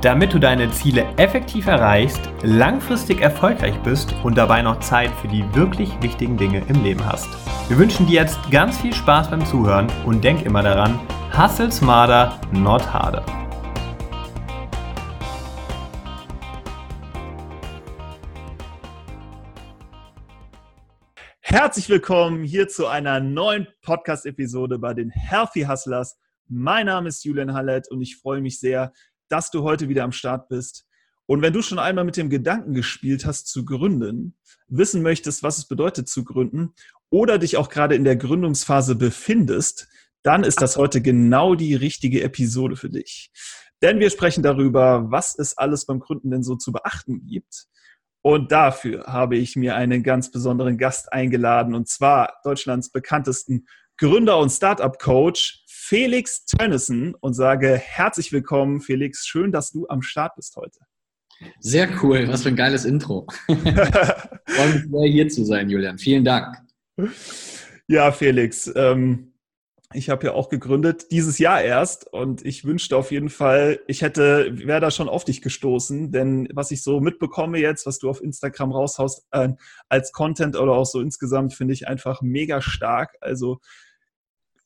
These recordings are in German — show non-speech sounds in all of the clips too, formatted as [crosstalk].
Damit du deine Ziele effektiv erreichst, langfristig erfolgreich bist und dabei noch Zeit für die wirklich wichtigen Dinge im Leben hast. Wir wünschen dir jetzt ganz viel Spaß beim Zuhören und denk immer daran, hustle smarter, not harder. Herzlich willkommen hier zu einer neuen Podcast-Episode bei den Healthy Hustlers. Mein Name ist Julian Hallett und ich freue mich sehr, dass du heute wieder am Start bist. Und wenn du schon einmal mit dem Gedanken gespielt hast, zu gründen, wissen möchtest, was es bedeutet zu gründen oder dich auch gerade in der Gründungsphase befindest, dann ist das heute genau die richtige Episode für dich. Denn wir sprechen darüber, was es alles beim Gründen denn so zu beachten gibt. Und dafür habe ich mir einen ganz besonderen Gast eingeladen, und zwar Deutschlands bekanntesten Gründer und Startup-Coach, Felix Tönnissen, und sage herzlich willkommen, Felix. Schön, dass du am Start bist heute. Sehr cool, was für ein geiles Intro. [laughs] Freue mich sehr, hier zu sein, Julian. Vielen Dank. Ja, Felix, ähm, ich habe ja auch gegründet, dieses Jahr erst. Und ich wünschte auf jeden Fall, ich hätte, wäre da schon auf dich gestoßen. Denn was ich so mitbekomme jetzt, was du auf Instagram raushaust, äh, als Content oder auch so insgesamt, finde ich einfach mega stark. Also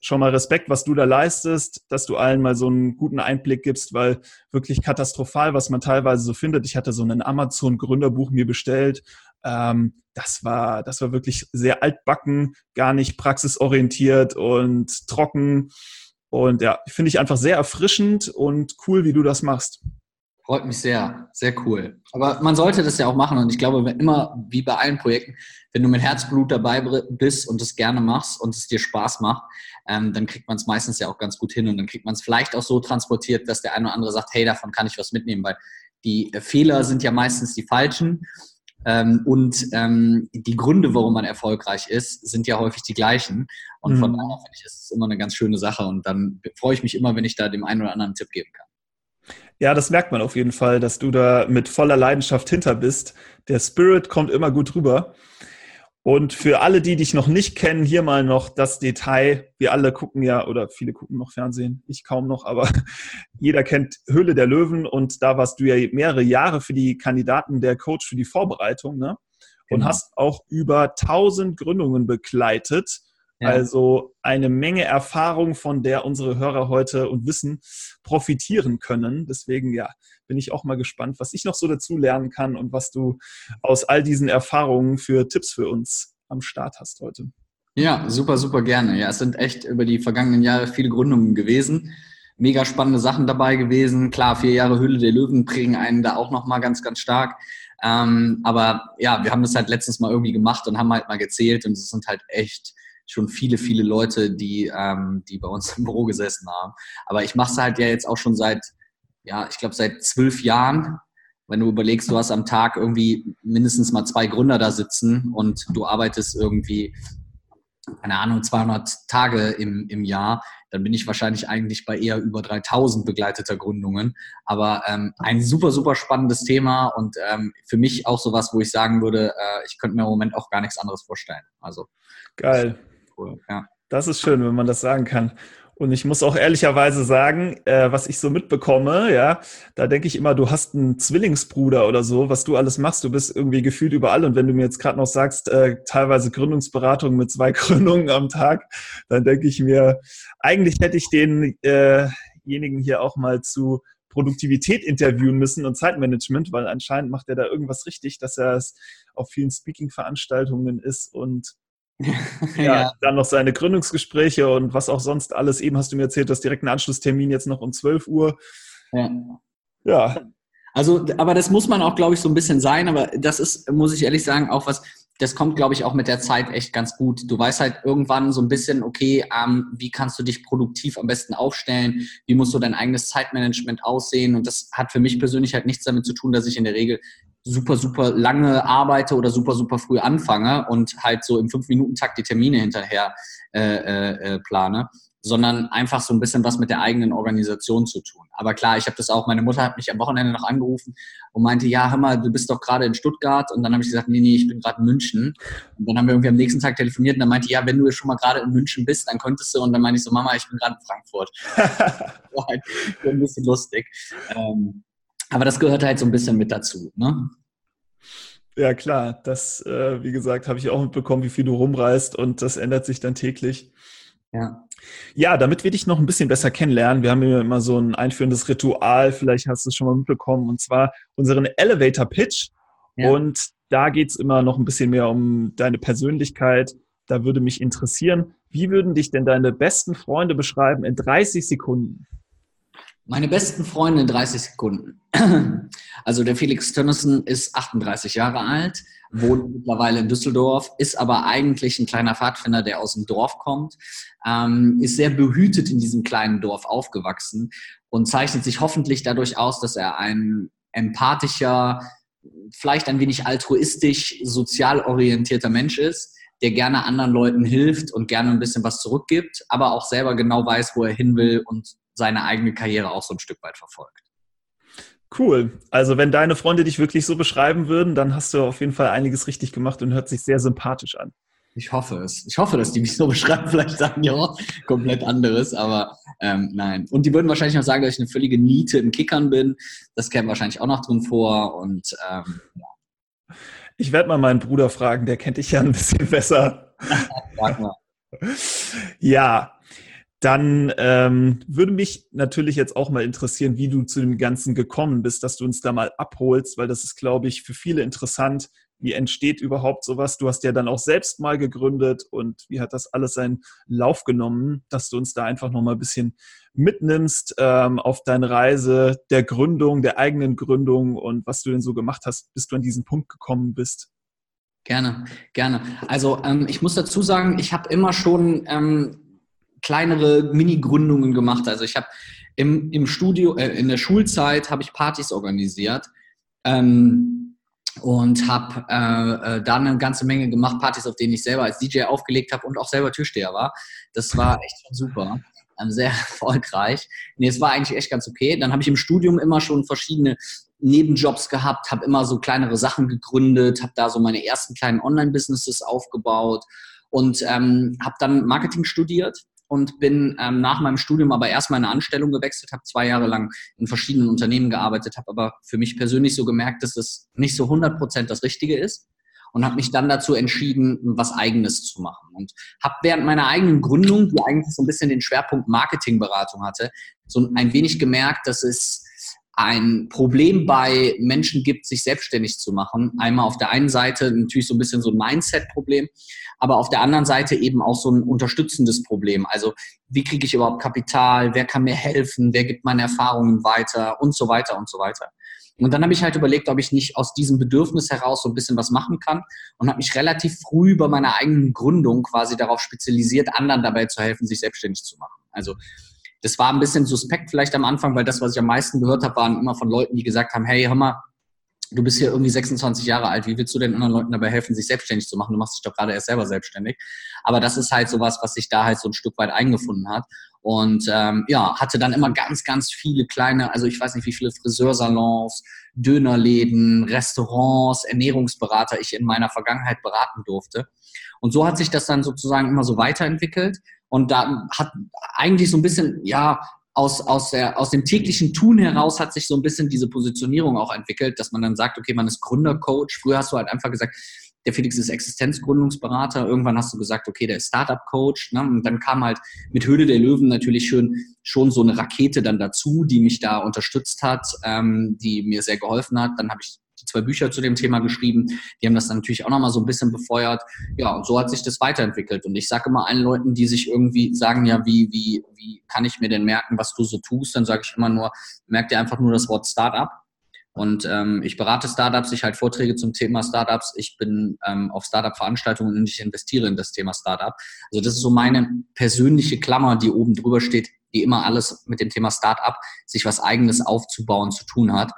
schon mal Respekt, was du da leistest, dass du allen mal so einen guten Einblick gibst, weil wirklich katastrophal, was man teilweise so findet. Ich hatte so ein Amazon-Gründerbuch mir bestellt. Ähm, das war, das war wirklich sehr altbacken, gar nicht praxisorientiert und trocken. Und ja, finde ich einfach sehr erfrischend und cool, wie du das machst. Freut mich sehr, sehr cool. Aber man sollte das ja auch machen und ich glaube, immer wie bei allen Projekten, wenn du mit Herzblut dabei bist und es gerne machst und es dir Spaß macht, ähm, dann kriegt man es meistens ja auch ganz gut hin und dann kriegt man es vielleicht auch so transportiert, dass der eine oder andere sagt, hey, davon kann ich was mitnehmen, weil die Fehler sind ja meistens die falschen ähm, und ähm, die Gründe, warum man erfolgreich ist, sind ja häufig die gleichen. Und von mhm. daher finde ich, ist es immer eine ganz schöne Sache. Und dann freue ich mich immer, wenn ich da dem einen oder anderen Tipp geben kann. Ja, das merkt man auf jeden Fall, dass du da mit voller Leidenschaft hinter bist. Der Spirit kommt immer gut rüber. Und für alle, die dich noch nicht kennen, hier mal noch das Detail. Wir alle gucken ja, oder viele gucken noch Fernsehen, ich kaum noch, aber [laughs] jeder kennt Höhle der Löwen und da warst du ja mehrere Jahre für die Kandidaten der Coach für die Vorbereitung, ne? Und genau. hast auch über 1000 Gründungen begleitet also eine Menge Erfahrung, von der unsere Hörer heute und Wissen profitieren können. Deswegen, ja, bin ich auch mal gespannt, was ich noch so dazu lernen kann und was du aus all diesen Erfahrungen für Tipps für uns am Start hast heute. Ja, super, super gerne. Ja, es sind echt über die vergangenen Jahre viele Gründungen gewesen. Mega spannende Sachen dabei gewesen. Klar, vier Jahre Hülle der Löwen prägen einen da auch nochmal ganz, ganz stark. Ähm, aber ja, wir haben das halt letztens mal irgendwie gemacht und haben halt mal gezählt und es sind halt echt schon viele, viele Leute, die, ähm, die bei uns [laughs] im Büro gesessen haben. Aber ich mache es halt ja jetzt auch schon seit, ja, ich glaube seit zwölf Jahren. Wenn du überlegst, du hast am Tag irgendwie mindestens mal zwei Gründer da sitzen und du arbeitest irgendwie, keine Ahnung, 200 Tage im, im Jahr, dann bin ich wahrscheinlich eigentlich bei eher über 3000 begleiteter Gründungen. Aber ähm, ein super, super spannendes Thema und ähm, für mich auch sowas, wo ich sagen würde, äh, ich könnte mir im Moment auch gar nichts anderes vorstellen. Also geil cool. Ja. Das ist schön, wenn man das sagen kann. Und ich muss auch ehrlicherweise sagen, äh, was ich so mitbekomme, ja, da denke ich immer, du hast einen Zwillingsbruder oder so, was du alles machst. Du bist irgendwie gefühlt überall. Und wenn du mir jetzt gerade noch sagst, äh, teilweise Gründungsberatung mit zwei [laughs] Gründungen am Tag, dann denke ich mir, eigentlich hätte ich denjenigen äh hier auch mal zu Produktivität interviewen müssen und Zeitmanagement, weil anscheinend macht er da irgendwas richtig, dass er es auf vielen Speaking-Veranstaltungen ist und [laughs] ja, ja, dann noch seine Gründungsgespräche und was auch sonst alles. Eben hast du mir erzählt, dass direkt ein Anschlusstermin jetzt noch um 12 Uhr. Ja. ja. Also, aber das muss man auch, glaube ich, so ein bisschen sein. Aber das ist, muss ich ehrlich sagen, auch was, das kommt, glaube ich, auch mit der Zeit echt ganz gut. Du weißt halt irgendwann so ein bisschen, okay, ähm, wie kannst du dich produktiv am besten aufstellen? Wie muss so dein eigenes Zeitmanagement aussehen? Und das hat für mich persönlich halt nichts damit zu tun, dass ich in der Regel super, super lange arbeite oder super, super früh anfange und halt so im Fünf-Minuten-Takt die Termine hinterher äh, äh, äh, plane. Sondern einfach so ein bisschen was mit der eigenen Organisation zu tun. Aber klar, ich habe das auch, meine Mutter hat mich am Wochenende noch angerufen und meinte, ja, hör mal, du bist doch gerade in Stuttgart. Und dann habe ich gesagt, nee, nee, ich bin gerade in München. Und dann haben wir irgendwie am nächsten Tag telefoniert und dann meinte, ja, wenn du schon mal gerade in München bist, dann könntest du. Und dann meinte ich so, Mama, ich bin gerade in Frankfurt. [laughs] war halt ein bisschen lustig. Ähm, aber das gehört halt so ein bisschen mit dazu. Ne? Ja, klar. Das, äh, wie gesagt, habe ich auch mitbekommen, wie viel du rumreist und das ändert sich dann täglich. Ja. Ja, damit wir dich noch ein bisschen besser kennenlernen, wir haben hier immer so ein einführendes Ritual, vielleicht hast du es schon mal mitbekommen, und zwar unseren Elevator Pitch. Ja. Und da geht es immer noch ein bisschen mehr um deine Persönlichkeit. Da würde mich interessieren, wie würden dich denn deine besten Freunde beschreiben in 30 Sekunden? Meine besten Freunde in 30 Sekunden. [clears throat] Also der Felix Tönnissen ist 38 Jahre alt, wohnt mittlerweile in Düsseldorf, ist aber eigentlich ein kleiner Pfadfinder, der aus dem Dorf kommt, ähm, ist sehr behütet in diesem kleinen Dorf aufgewachsen und zeichnet sich hoffentlich dadurch aus, dass er ein empathischer, vielleicht ein wenig altruistisch, sozial orientierter Mensch ist, der gerne anderen Leuten hilft und gerne ein bisschen was zurückgibt, aber auch selber genau weiß, wo er hin will und seine eigene Karriere auch so ein Stück weit verfolgt. Cool. Also wenn deine Freunde dich wirklich so beschreiben würden, dann hast du auf jeden Fall einiges richtig gemacht und hört sich sehr sympathisch an. Ich hoffe es. Ich hoffe, dass die mich so [laughs] beschreiben. Vielleicht sagen ja komplett anderes, aber ähm, nein. Und die würden wahrscheinlich noch sagen, dass ich eine völlige Niete im Kickern bin. Das käme wahrscheinlich auch noch drin vor. Und ähm, ja. Ich werde mal meinen Bruder fragen, der kennt dich ja ein bisschen besser. [laughs] Sag mal. Ja, dann ähm, würde mich natürlich jetzt auch mal interessieren, wie du zu dem Ganzen gekommen bist, dass du uns da mal abholst, weil das ist, glaube ich, für viele interessant. Wie entsteht überhaupt sowas? Du hast ja dann auch selbst mal gegründet und wie hat das alles seinen Lauf genommen, dass du uns da einfach noch mal ein bisschen mitnimmst ähm, auf deine Reise der Gründung, der eigenen Gründung und was du denn so gemacht hast, bis du an diesen Punkt gekommen bist. Gerne, gerne. Also ähm, ich muss dazu sagen, ich habe immer schon ähm, kleinere Mini-Gründungen gemacht. Also ich habe im, im Studio, äh, in der Schulzeit habe ich Partys organisiert ähm, und habe äh, äh, da eine ganze Menge gemacht, Partys, auf denen ich selber als DJ aufgelegt habe und auch selber Türsteher war. Das war echt schon super. Ähm, sehr [laughs] erfolgreich. Nee, es war eigentlich echt ganz okay. Dann habe ich im Studium immer schon verschiedene Nebenjobs gehabt, habe immer so kleinere Sachen gegründet, habe da so meine ersten kleinen Online-Businesses aufgebaut und ähm, habe dann Marketing studiert und bin ähm, nach meinem Studium aber erstmal in eine Anstellung gewechselt, habe zwei Jahre lang in verschiedenen Unternehmen gearbeitet, habe aber für mich persönlich so gemerkt, dass das nicht so 100 Prozent das Richtige ist und habe mich dann dazu entschieden, was Eigenes zu machen. Und habe während meiner eigenen Gründung, die eigentlich so ein bisschen den Schwerpunkt Marketingberatung hatte, so ein wenig gemerkt, dass es ein Problem bei Menschen gibt, sich selbstständig zu machen. Einmal auf der einen Seite natürlich so ein bisschen so ein Mindset-Problem, aber auf der anderen Seite eben auch so ein unterstützendes Problem. Also wie kriege ich überhaupt Kapital, wer kann mir helfen, wer gibt meine Erfahrungen weiter und so weiter und so weiter. Und dann habe ich halt überlegt, ob ich nicht aus diesem Bedürfnis heraus so ein bisschen was machen kann und habe mich relativ früh bei meiner eigenen Gründung quasi darauf spezialisiert, anderen dabei zu helfen, sich selbstständig zu machen. Also das war ein bisschen suspekt vielleicht am Anfang, weil das, was ich am meisten gehört habe, waren immer von Leuten, die gesagt haben, hey, hör mal, du bist hier irgendwie 26 Jahre alt, wie willst du denn anderen Leuten dabei helfen, sich selbstständig zu machen? Du machst dich doch gerade erst selber selbstständig. Aber das ist halt sowas, was sich da halt so ein Stück weit eingefunden hat. Und ähm, ja, hatte dann immer ganz, ganz viele kleine, also ich weiß nicht, wie viele Friseursalons, Dönerläden, Restaurants, Ernährungsberater ich in meiner Vergangenheit beraten durfte. Und so hat sich das dann sozusagen immer so weiterentwickelt. Und da hat eigentlich so ein bisschen, ja, aus, aus, der, aus dem täglichen Tun heraus hat sich so ein bisschen diese Positionierung auch entwickelt, dass man dann sagt, okay, man ist Gründercoach. Früher hast du halt einfach gesagt, der Felix ist Existenzgründungsberater. Irgendwann hast du gesagt, okay, der ist Startup-Coach. Ne? Und dann kam halt mit Höhle der Löwen natürlich schön, schon so eine Rakete dann dazu, die mich da unterstützt hat, ähm, die mir sehr geholfen hat. Dann habe ich zwei Bücher zu dem Thema geschrieben. Die haben das dann natürlich auch nochmal so ein bisschen befeuert. Ja, und so hat sich das weiterentwickelt. Und ich sage immer allen Leuten, die sich irgendwie sagen, ja, wie, wie, wie kann ich mir denn merken, was du so tust? Dann sage ich immer nur, merk dir einfach nur das Wort Startup. Und ähm, ich berate Startups, ich halte Vorträge zum Thema Startups, ich bin ähm, auf Startup-Veranstaltungen und ich investiere in das Thema Startup. Also das ist so meine persönliche Klammer, die oben drüber steht, die immer alles mit dem Thema Startup, sich was eigenes aufzubauen, zu tun hat.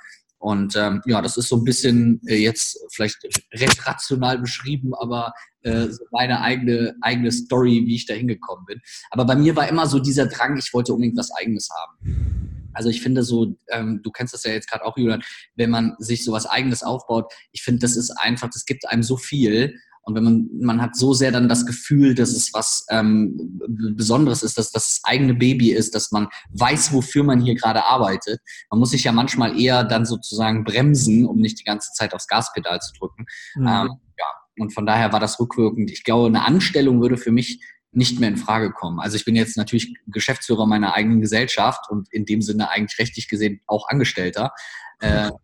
Und ähm, ja, das ist so ein bisschen äh, jetzt vielleicht recht rational beschrieben, aber äh, so meine eigene, eigene Story, wie ich da hingekommen bin. Aber bei mir war immer so dieser Drang, ich wollte unbedingt was Eigenes haben. Also ich finde so, ähm, du kennst das ja jetzt gerade auch, Julian, wenn man sich so was Eigenes aufbaut, ich finde, das ist einfach, das gibt einem so viel und wenn man, man hat so sehr dann das Gefühl, dass es was ähm, Besonderes ist, dass das eigene Baby ist, dass man weiß, wofür man hier gerade arbeitet. Man muss sich ja manchmal eher dann sozusagen bremsen, um nicht die ganze Zeit aufs Gaspedal zu drücken. Mhm. Ähm, ja, und von daher war das rückwirkend. Ich glaube, eine Anstellung würde für mich nicht mehr in Frage kommen. Also ich bin jetzt natürlich Geschäftsführer meiner eigenen Gesellschaft und in dem Sinne eigentlich rechtlich gesehen auch Angestellter. Äh, [laughs]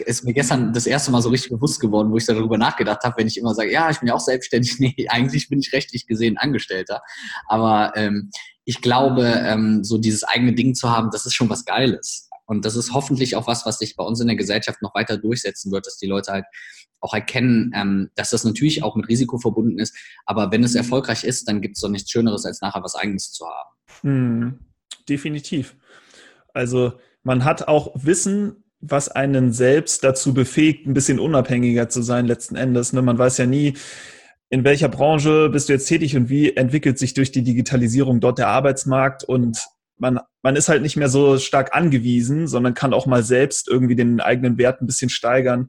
ist mir gestern das erste Mal so richtig bewusst geworden, wo ich darüber nachgedacht habe, wenn ich immer sage, ja, ich bin ja auch selbstständig. [laughs] Nee, eigentlich bin ich rechtlich gesehen Angestellter. Aber ähm, ich glaube, ähm, so dieses eigene Ding zu haben, das ist schon was Geiles. Und das ist hoffentlich auch was, was sich bei uns in der Gesellschaft noch weiter durchsetzen wird, dass die Leute halt auch erkennen, ähm, dass das natürlich auch mit Risiko verbunden ist. Aber wenn es erfolgreich ist, dann gibt es doch nichts Schöneres, als nachher was Eigenes zu haben. Hm, definitiv. Also man hat auch Wissen was einen selbst dazu befähigt, ein bisschen unabhängiger zu sein letzten Endes. Ne? Man weiß ja nie, in welcher Branche bist du jetzt tätig und wie entwickelt sich durch die Digitalisierung dort der Arbeitsmarkt und man, man ist halt nicht mehr so stark angewiesen, sondern kann auch mal selbst irgendwie den eigenen Wert ein bisschen steigern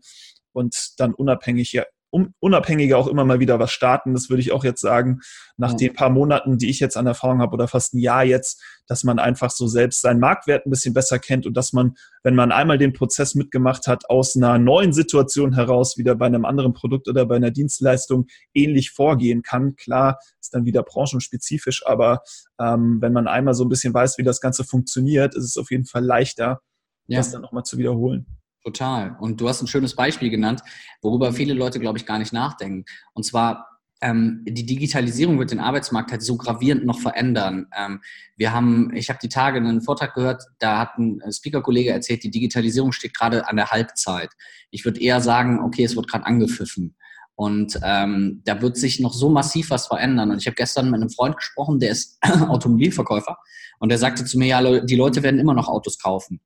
und dann unabhängig unabhängiger auch immer mal wieder was starten. Das würde ich auch jetzt sagen, nach den paar Monaten, die ich jetzt an Erfahrung habe oder fast ein Jahr jetzt, dass man einfach so selbst seinen Marktwert ein bisschen besser kennt und dass man, wenn man einmal den Prozess mitgemacht hat, aus einer neuen Situation heraus wieder bei einem anderen Produkt oder bei einer Dienstleistung ähnlich vorgehen kann. Klar, ist dann wieder branchenspezifisch, aber ähm, wenn man einmal so ein bisschen weiß, wie das Ganze funktioniert, ist es auf jeden Fall leichter, ja. das dann nochmal zu wiederholen. Total. Und du hast ein schönes Beispiel genannt, worüber viele Leute, glaube ich, gar nicht nachdenken. Und zwar, ähm, die Digitalisierung wird den Arbeitsmarkt halt so gravierend noch verändern. Ähm, wir haben, ich habe die Tage einen Vortrag gehört, da hat ein Speaker-Kollege erzählt, die Digitalisierung steht gerade an der Halbzeit. Ich würde eher sagen, okay, es wird gerade angepfiffen. Und ähm, da wird sich noch so massiv was verändern. Und ich habe gestern mit einem Freund gesprochen, der ist [clears throat] Automobilverkäufer. Und der sagte zu mir, ja, die Leute werden immer noch Autos kaufen.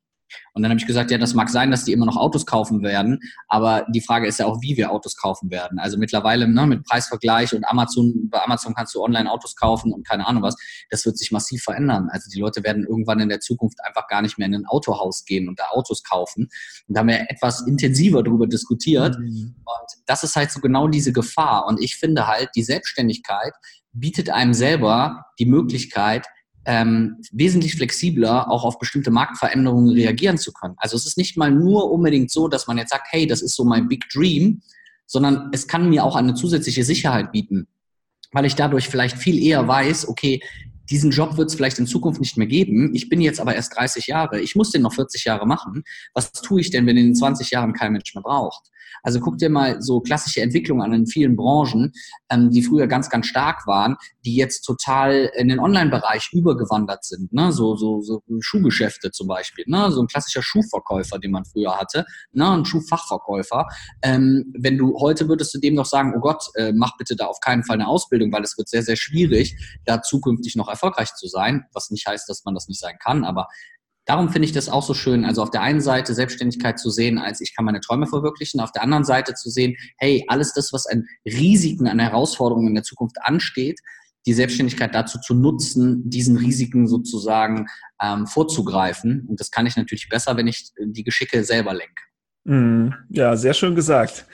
Und dann habe ich gesagt, ja, das mag sein, dass die immer noch Autos kaufen werden, aber die Frage ist ja auch, wie wir Autos kaufen werden. Also mittlerweile ne, mit Preisvergleich und Amazon, bei Amazon kannst du online Autos kaufen und keine Ahnung was, das wird sich massiv verändern. Also die Leute werden irgendwann in der Zukunft einfach gar nicht mehr in ein Autohaus gehen und da Autos kaufen. Und da haben wir etwas intensiver darüber diskutiert. Mhm. Und das ist halt so genau diese Gefahr. Und ich finde halt, die Selbstständigkeit bietet einem selber die Möglichkeit, ähm, wesentlich flexibler auch auf bestimmte Marktveränderungen reagieren zu können. Also es ist nicht mal nur unbedingt so, dass man jetzt sagt, hey, das ist so mein Big Dream, sondern es kann mir auch eine zusätzliche Sicherheit bieten, weil ich dadurch vielleicht viel eher weiß, okay, diesen Job wird es vielleicht in Zukunft nicht mehr geben. Ich bin jetzt aber erst 30 Jahre. Ich muss den noch 40 Jahre machen. Was tue ich denn, wenn in 20 Jahren kein Mensch mehr braucht? Also guck dir mal so klassische Entwicklungen an in vielen Branchen, ähm, die früher ganz, ganz stark waren, die jetzt total in den Online-Bereich übergewandert sind. Ne? So, so, so Schuhgeschäfte zum Beispiel. Ne? So ein klassischer Schuhverkäufer, den man früher hatte, ne? ein Schuhfachverkäufer. Ähm, wenn du heute würdest du dem noch sagen, oh Gott, äh, mach bitte da auf keinen Fall eine Ausbildung, weil es wird sehr, sehr schwierig, da zukünftig noch erfolgreich zu sein. Was nicht heißt, dass man das nicht sein kann, aber darum finde ich das auch so schön. Also auf der einen Seite Selbstständigkeit zu sehen, als ich kann meine Träume verwirklichen, auf der anderen Seite zu sehen, hey, alles das, was an Risiken, an Herausforderungen in der Zukunft ansteht, die Selbstständigkeit dazu zu nutzen, diesen Risiken sozusagen ähm, vorzugreifen. Und das kann ich natürlich besser, wenn ich die Geschicke selber lenke. Mhm. Ja, sehr schön gesagt.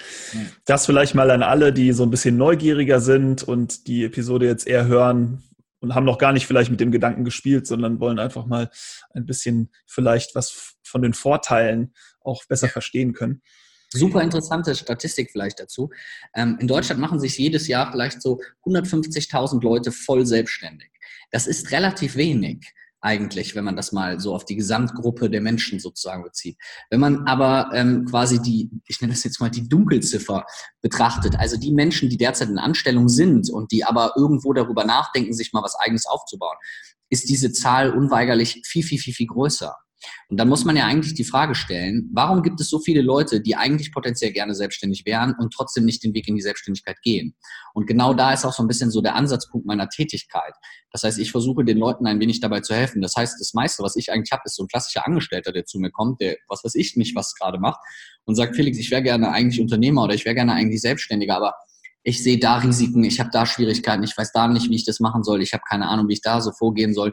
Das vielleicht mal an alle, die so ein bisschen neugieriger sind und die Episode jetzt eher hören, und haben noch gar nicht vielleicht mit dem Gedanken gespielt, sondern wollen einfach mal ein bisschen vielleicht was von den Vorteilen auch besser verstehen können. Super interessante Statistik vielleicht dazu. Ähm, in Deutschland machen sich jedes Jahr vielleicht so 150.000 Leute voll selbstständig. Das ist relativ wenig eigentlich, wenn man das mal so auf die Gesamtgruppe der Menschen sozusagen bezieht. Wenn man aber ähm, quasi die, ich nenne das jetzt mal die Dunkelziffer betrachtet, also die Menschen, die derzeit in Anstellung sind und die aber irgendwo darüber nachdenken, sich mal was eigenes aufzubauen, ist diese Zahl unweigerlich viel, viel, viel, viel größer. Und dann muss man ja eigentlich die Frage stellen, warum gibt es so viele Leute, die eigentlich potenziell gerne selbstständig wären und trotzdem nicht den Weg in die Selbstständigkeit gehen? Und genau da ist auch so ein bisschen so der Ansatzpunkt meiner Tätigkeit. Das heißt, ich versuche den Leuten ein wenig dabei zu helfen. Das heißt, das meiste, was ich eigentlich habe, ist so ein klassischer Angestellter, der zu mir kommt, der, was weiß ich nicht, was gerade macht und sagt, Felix, ich wäre gerne eigentlich Unternehmer oder ich wäre gerne eigentlich Selbstständiger, aber ich sehe da Risiken, ich habe da Schwierigkeiten, ich weiß da nicht, wie ich das machen soll, ich habe keine Ahnung, wie ich da so vorgehen soll.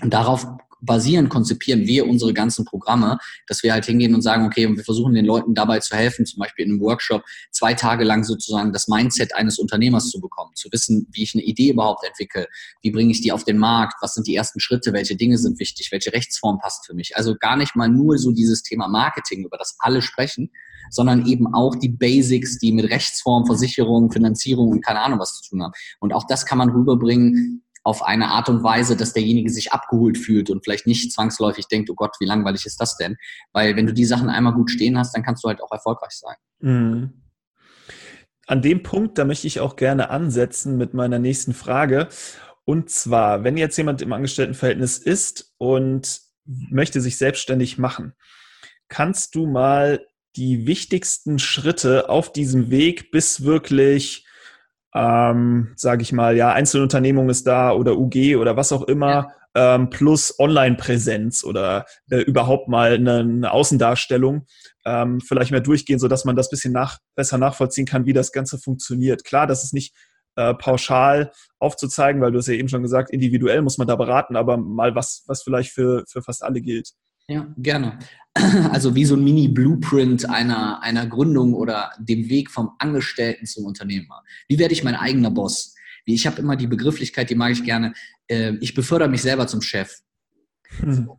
Und darauf basieren, konzipieren wir unsere ganzen Programme, dass wir halt hingehen und sagen, okay, wir versuchen den Leuten dabei zu helfen, zum Beispiel in einem Workshop zwei Tage lang sozusagen das Mindset eines Unternehmers zu bekommen, zu wissen, wie ich eine Idee überhaupt entwickle, wie bringe ich die auf den Markt, was sind die ersten Schritte, welche Dinge sind wichtig, welche Rechtsform passt für mich. Also gar nicht mal nur so dieses Thema Marketing, über das alle sprechen, sondern eben auch die Basics, die mit Rechtsform, Versicherung, Finanzierung und keine Ahnung was zu tun haben. Und auch das kann man rüberbringen auf eine Art und Weise, dass derjenige sich abgeholt fühlt und vielleicht nicht zwangsläufig denkt, oh Gott, wie langweilig ist das denn? Weil wenn du die Sachen einmal gut stehen hast, dann kannst du halt auch erfolgreich sein. Mhm. An dem Punkt, da möchte ich auch gerne ansetzen mit meiner nächsten Frage. Und zwar, wenn jetzt jemand im Angestelltenverhältnis ist und möchte sich selbstständig machen, kannst du mal die wichtigsten Schritte auf diesem Weg bis wirklich ähm, sage ich mal, ja, Einzelunternehmung ist da oder UG oder was auch immer, ja. ähm, plus Online-Präsenz oder äh, überhaupt mal eine, eine Außendarstellung ähm, vielleicht mehr durchgehen, so dass man das bisschen nach, besser nachvollziehen kann, wie das Ganze funktioniert. Klar, das ist nicht äh, pauschal aufzuzeigen, weil du es ja eben schon gesagt, individuell muss man da beraten, aber mal was, was vielleicht für, für fast alle gilt. Ja, gerne. [clears throat] Also wie so ein Mini-Blueprint einer, einer Gründung oder dem Weg vom Angestellten zum Unternehmer. Wie werde ich mein eigener Boss? Ich habe immer die Begrifflichkeit, die mag ich gerne. Äh, ich befördere mich selber zum Chef. Hm.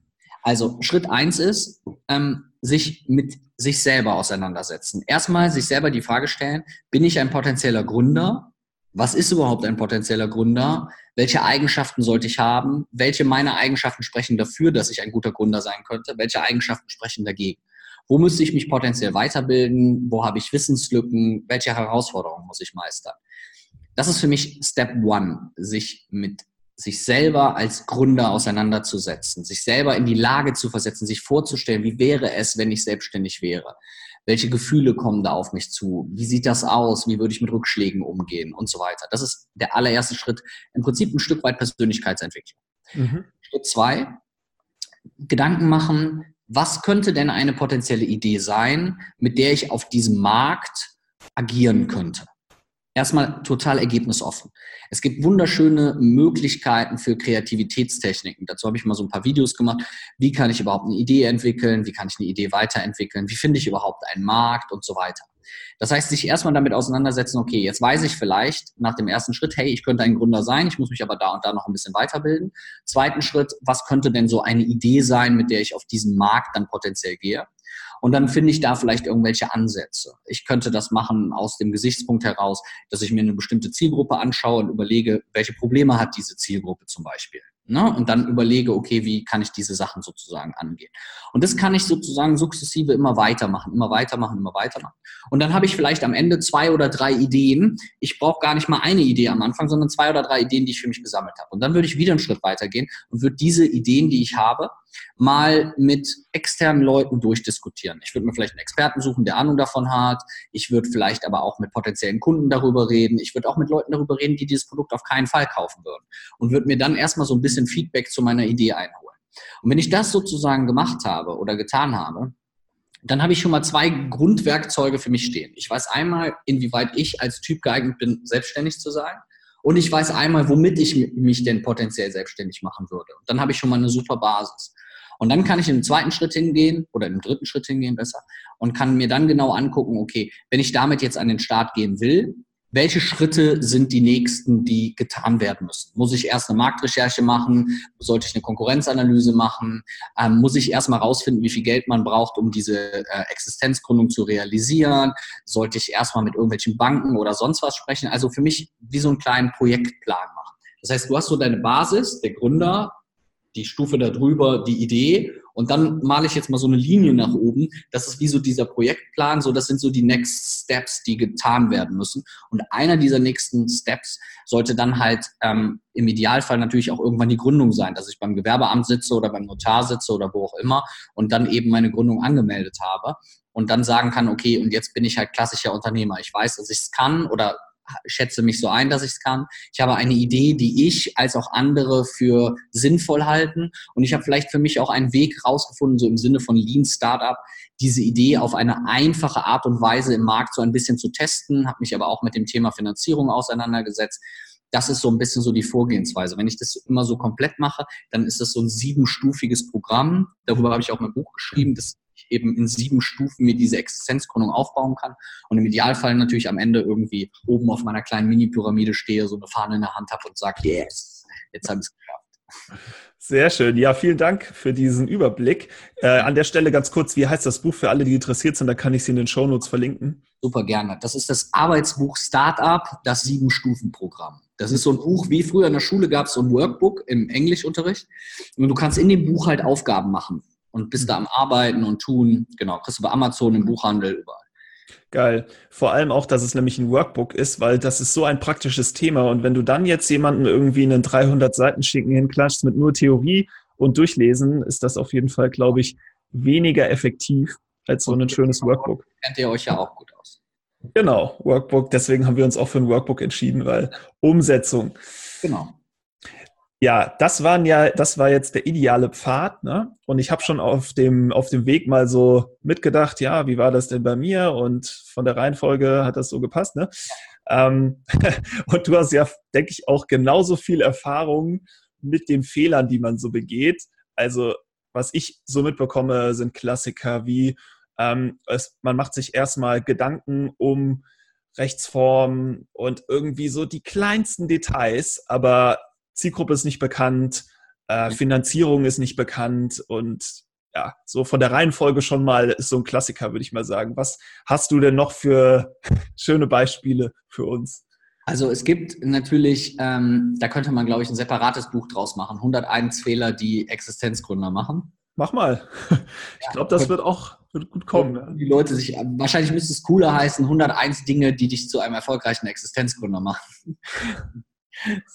Also Schritt eins ist, ähm, sich mit sich selber auseinandersetzen. Erstmal sich selber die Frage stellen, bin ich ein potenzieller Gründer? Was ist überhaupt ein potenzieller Gründer? welche Eigenschaften sollte ich haben, welche meiner Eigenschaften sprechen dafür, dass ich ein guter Gründer sein könnte, welche Eigenschaften sprechen dagegen. Wo müsste ich mich potenziell weiterbilden? Wo habe ich Wissenslücken? Welche Herausforderungen muss ich meistern? Das ist für mich Step One, sich mit sich selber als Gründer auseinanderzusetzen, sich selber in die Lage zu versetzen, sich vorzustellen, wie wäre es, wenn ich selbstständig wäre? Welche Gefühle kommen da auf mich zu? Wie sieht das aus? Wie würde ich mit Rückschlägen umgehen und so weiter? Das ist der allererste Schritt. Im Prinzip ein Stück weit Persönlichkeitsentwicklung. Mhm. Schritt zwei, Gedanken machen, was könnte denn eine potenzielle Idee sein, mit der ich auf diesem Markt agieren könnte? Erstmal total ergebnisoffen. Es gibt wunderschöne Möglichkeiten für Kreativitätstechniken. Dazu habe ich mal so ein paar Videos gemacht. Wie kann ich überhaupt eine Idee entwickeln? Wie kann ich eine Idee weiterentwickeln? Wie finde ich überhaupt einen Markt und so weiter? Das heißt, sich erstmal damit auseinandersetzen, okay, jetzt weiß ich vielleicht nach dem ersten Schritt, hey, ich könnte ein Gründer sein, ich muss mich aber da und da noch ein bisschen weiterbilden. Zweiten Schritt, was könnte denn so eine Idee sein, mit der ich auf diesen Markt dann potenziell gehe? Und dann finde ich da vielleicht irgendwelche Ansätze. Ich könnte das machen aus dem Gesichtspunkt heraus, dass ich mir eine bestimmte Zielgruppe anschaue und überlege, welche Probleme hat diese Zielgruppe zum Beispiel. Ne? Und dann überlege, okay, wie kann ich diese Sachen sozusagen angehen. Und das kann ich sozusagen sukzessive immer weitermachen, immer weitermachen, immer weitermachen. Und dann habe ich vielleicht am Ende zwei oder drei Ideen. Ich brauche gar nicht mal eine Idee am Anfang, sondern zwei oder drei Ideen, die ich für mich gesammelt habe. Und dann würde ich wieder einen Schritt weitergehen und würde diese Ideen, die ich habe, mal mit externen Leuten durchdiskutieren. Ich würde mir vielleicht einen Experten suchen, der Ahnung davon hat. Ich würde vielleicht aber auch mit potenziellen Kunden darüber reden. Ich würde auch mit Leuten darüber reden, die dieses Produkt auf keinen Fall kaufen würden. Und würde mir dann erstmal so ein bisschen Feedback zu meiner Idee einholen. Und wenn ich das sozusagen gemacht habe oder getan habe, dann habe ich schon mal zwei Grundwerkzeuge für mich stehen. Ich weiß einmal, inwieweit ich als Typ geeignet bin, selbstständig zu sein. Und ich weiß einmal, womit ich mich denn potenziell selbstständig machen würde. Und dann habe ich schon mal eine super Basis. Und dann kann ich den zweiten Schritt hingehen oder den dritten Schritt hingehen besser und kann mir dann genau angucken, okay, wenn ich damit jetzt an den Start gehen will, welche Schritte sind die nächsten, die getan werden müssen? Muss ich erst eine Marktrecherche machen? Sollte ich eine Konkurrenzanalyse machen? Ähm, muss ich erst mal rausfinden, wie viel Geld man braucht, um diese äh, Existenzgründung zu realisieren? Sollte ich erst mal mit irgendwelchen Banken oder sonst was sprechen? Also für mich wie so einen kleinen Projektplan machen. Das heißt, du hast so deine Basis, der Gründer, die Stufe darüber die Idee und dann male ich jetzt mal so eine Linie nach oben. Das ist wie so dieser Projektplan, so das sind so die Next Steps, die getan werden müssen. Und einer dieser nächsten Steps sollte dann halt ähm, im Idealfall natürlich auch irgendwann die Gründung sein, dass ich beim Gewerbeamt sitze oder beim Notar sitze oder wo auch immer und dann eben meine Gründung angemeldet habe und dann sagen kann, okay, und jetzt bin ich halt klassischer Unternehmer. Ich weiß, dass ich es kann oder schätze mich so ein, dass ich es kann. Ich habe eine Idee, die ich als auch andere für sinnvoll halten. Und ich habe vielleicht für mich auch einen Weg rausgefunden, so im Sinne von Lean Startup, diese Idee auf eine einfache Art und Weise im Markt so ein bisschen zu testen, habe mich aber auch mit dem Thema Finanzierung auseinandergesetzt. Das ist so ein bisschen so die Vorgehensweise. Wenn ich das immer so komplett mache, dann ist das so ein siebenstufiges Programm. Darüber habe ich auch mein Buch geschrieben. Das eben in sieben Stufen mir diese Existenzgründung aufbauen kann und im Idealfall natürlich am Ende irgendwie oben auf meiner kleinen Mini-Pyramide stehe, so eine Fahne in der Hand habe und sage, yes, jetzt habe ich es geschafft. Sehr schön. Ja, vielen Dank für diesen Überblick. Äh, an der Stelle ganz kurz, wie heißt das Buch für alle, die interessiert sind? Da kann ich Sie in den Shownotes verlinken. Super gerne. Das ist das Arbeitsbuch Startup, das Sieben-Stufen-Programm. Das ist so ein Buch, wie früher in der Schule gab es so ein Workbook im Englischunterricht. Und du kannst in dem Buch halt Aufgaben machen und bist da am Arbeiten und tun. Genau, kriegst du bei Amazon im Buchhandel überall. Geil. Vor allem auch, dass es nämlich ein Workbook ist, weil das ist so ein praktisches Thema. Und wenn du dann jetzt jemanden irgendwie einen 300 Seiten Schinken hinklatschst mit nur Theorie und Durchlesen, ist das auf jeden Fall, glaube ich, weniger effektiv als so ein schönes Workbook. Kennt ihr euch ja auch gut aus. Genau, Workbook. Deswegen haben wir uns auch für ein Workbook entschieden, weil Umsetzung. Genau. Ja, das waren ja, das war jetzt der ideale Pfad, ne? Und ich habe schon auf dem auf dem Weg mal so mitgedacht, ja, wie war das denn bei mir? Und von der Reihenfolge hat das so gepasst, ne? Ähm, [laughs] und du hast ja, denke ich, auch genauso viel Erfahrung mit den Fehlern, die man so begeht. Also was ich so mitbekomme, sind Klassiker wie ähm, es, man macht sich erstmal Gedanken um Rechtsform und irgendwie so die kleinsten Details, aber Zielgruppe ist nicht bekannt, äh, Finanzierung ist nicht bekannt und ja, so von der Reihenfolge schon mal ist so ein Klassiker, würde ich mal sagen. Was hast du denn noch für [laughs] schöne Beispiele für uns? Also es gibt natürlich, ähm, da könnte man, glaube ich, ein separates Buch draus machen. 101 Fehler, die Existenzgründer machen. Mach mal. [laughs] Ich glaube, das wird auch wird gut kommen. Ne? Die Leute sich, wahrscheinlich müsste es cooler heißen, 101 Dinge, die dich zu einem erfolgreichen Existenzgründer machen. [laughs]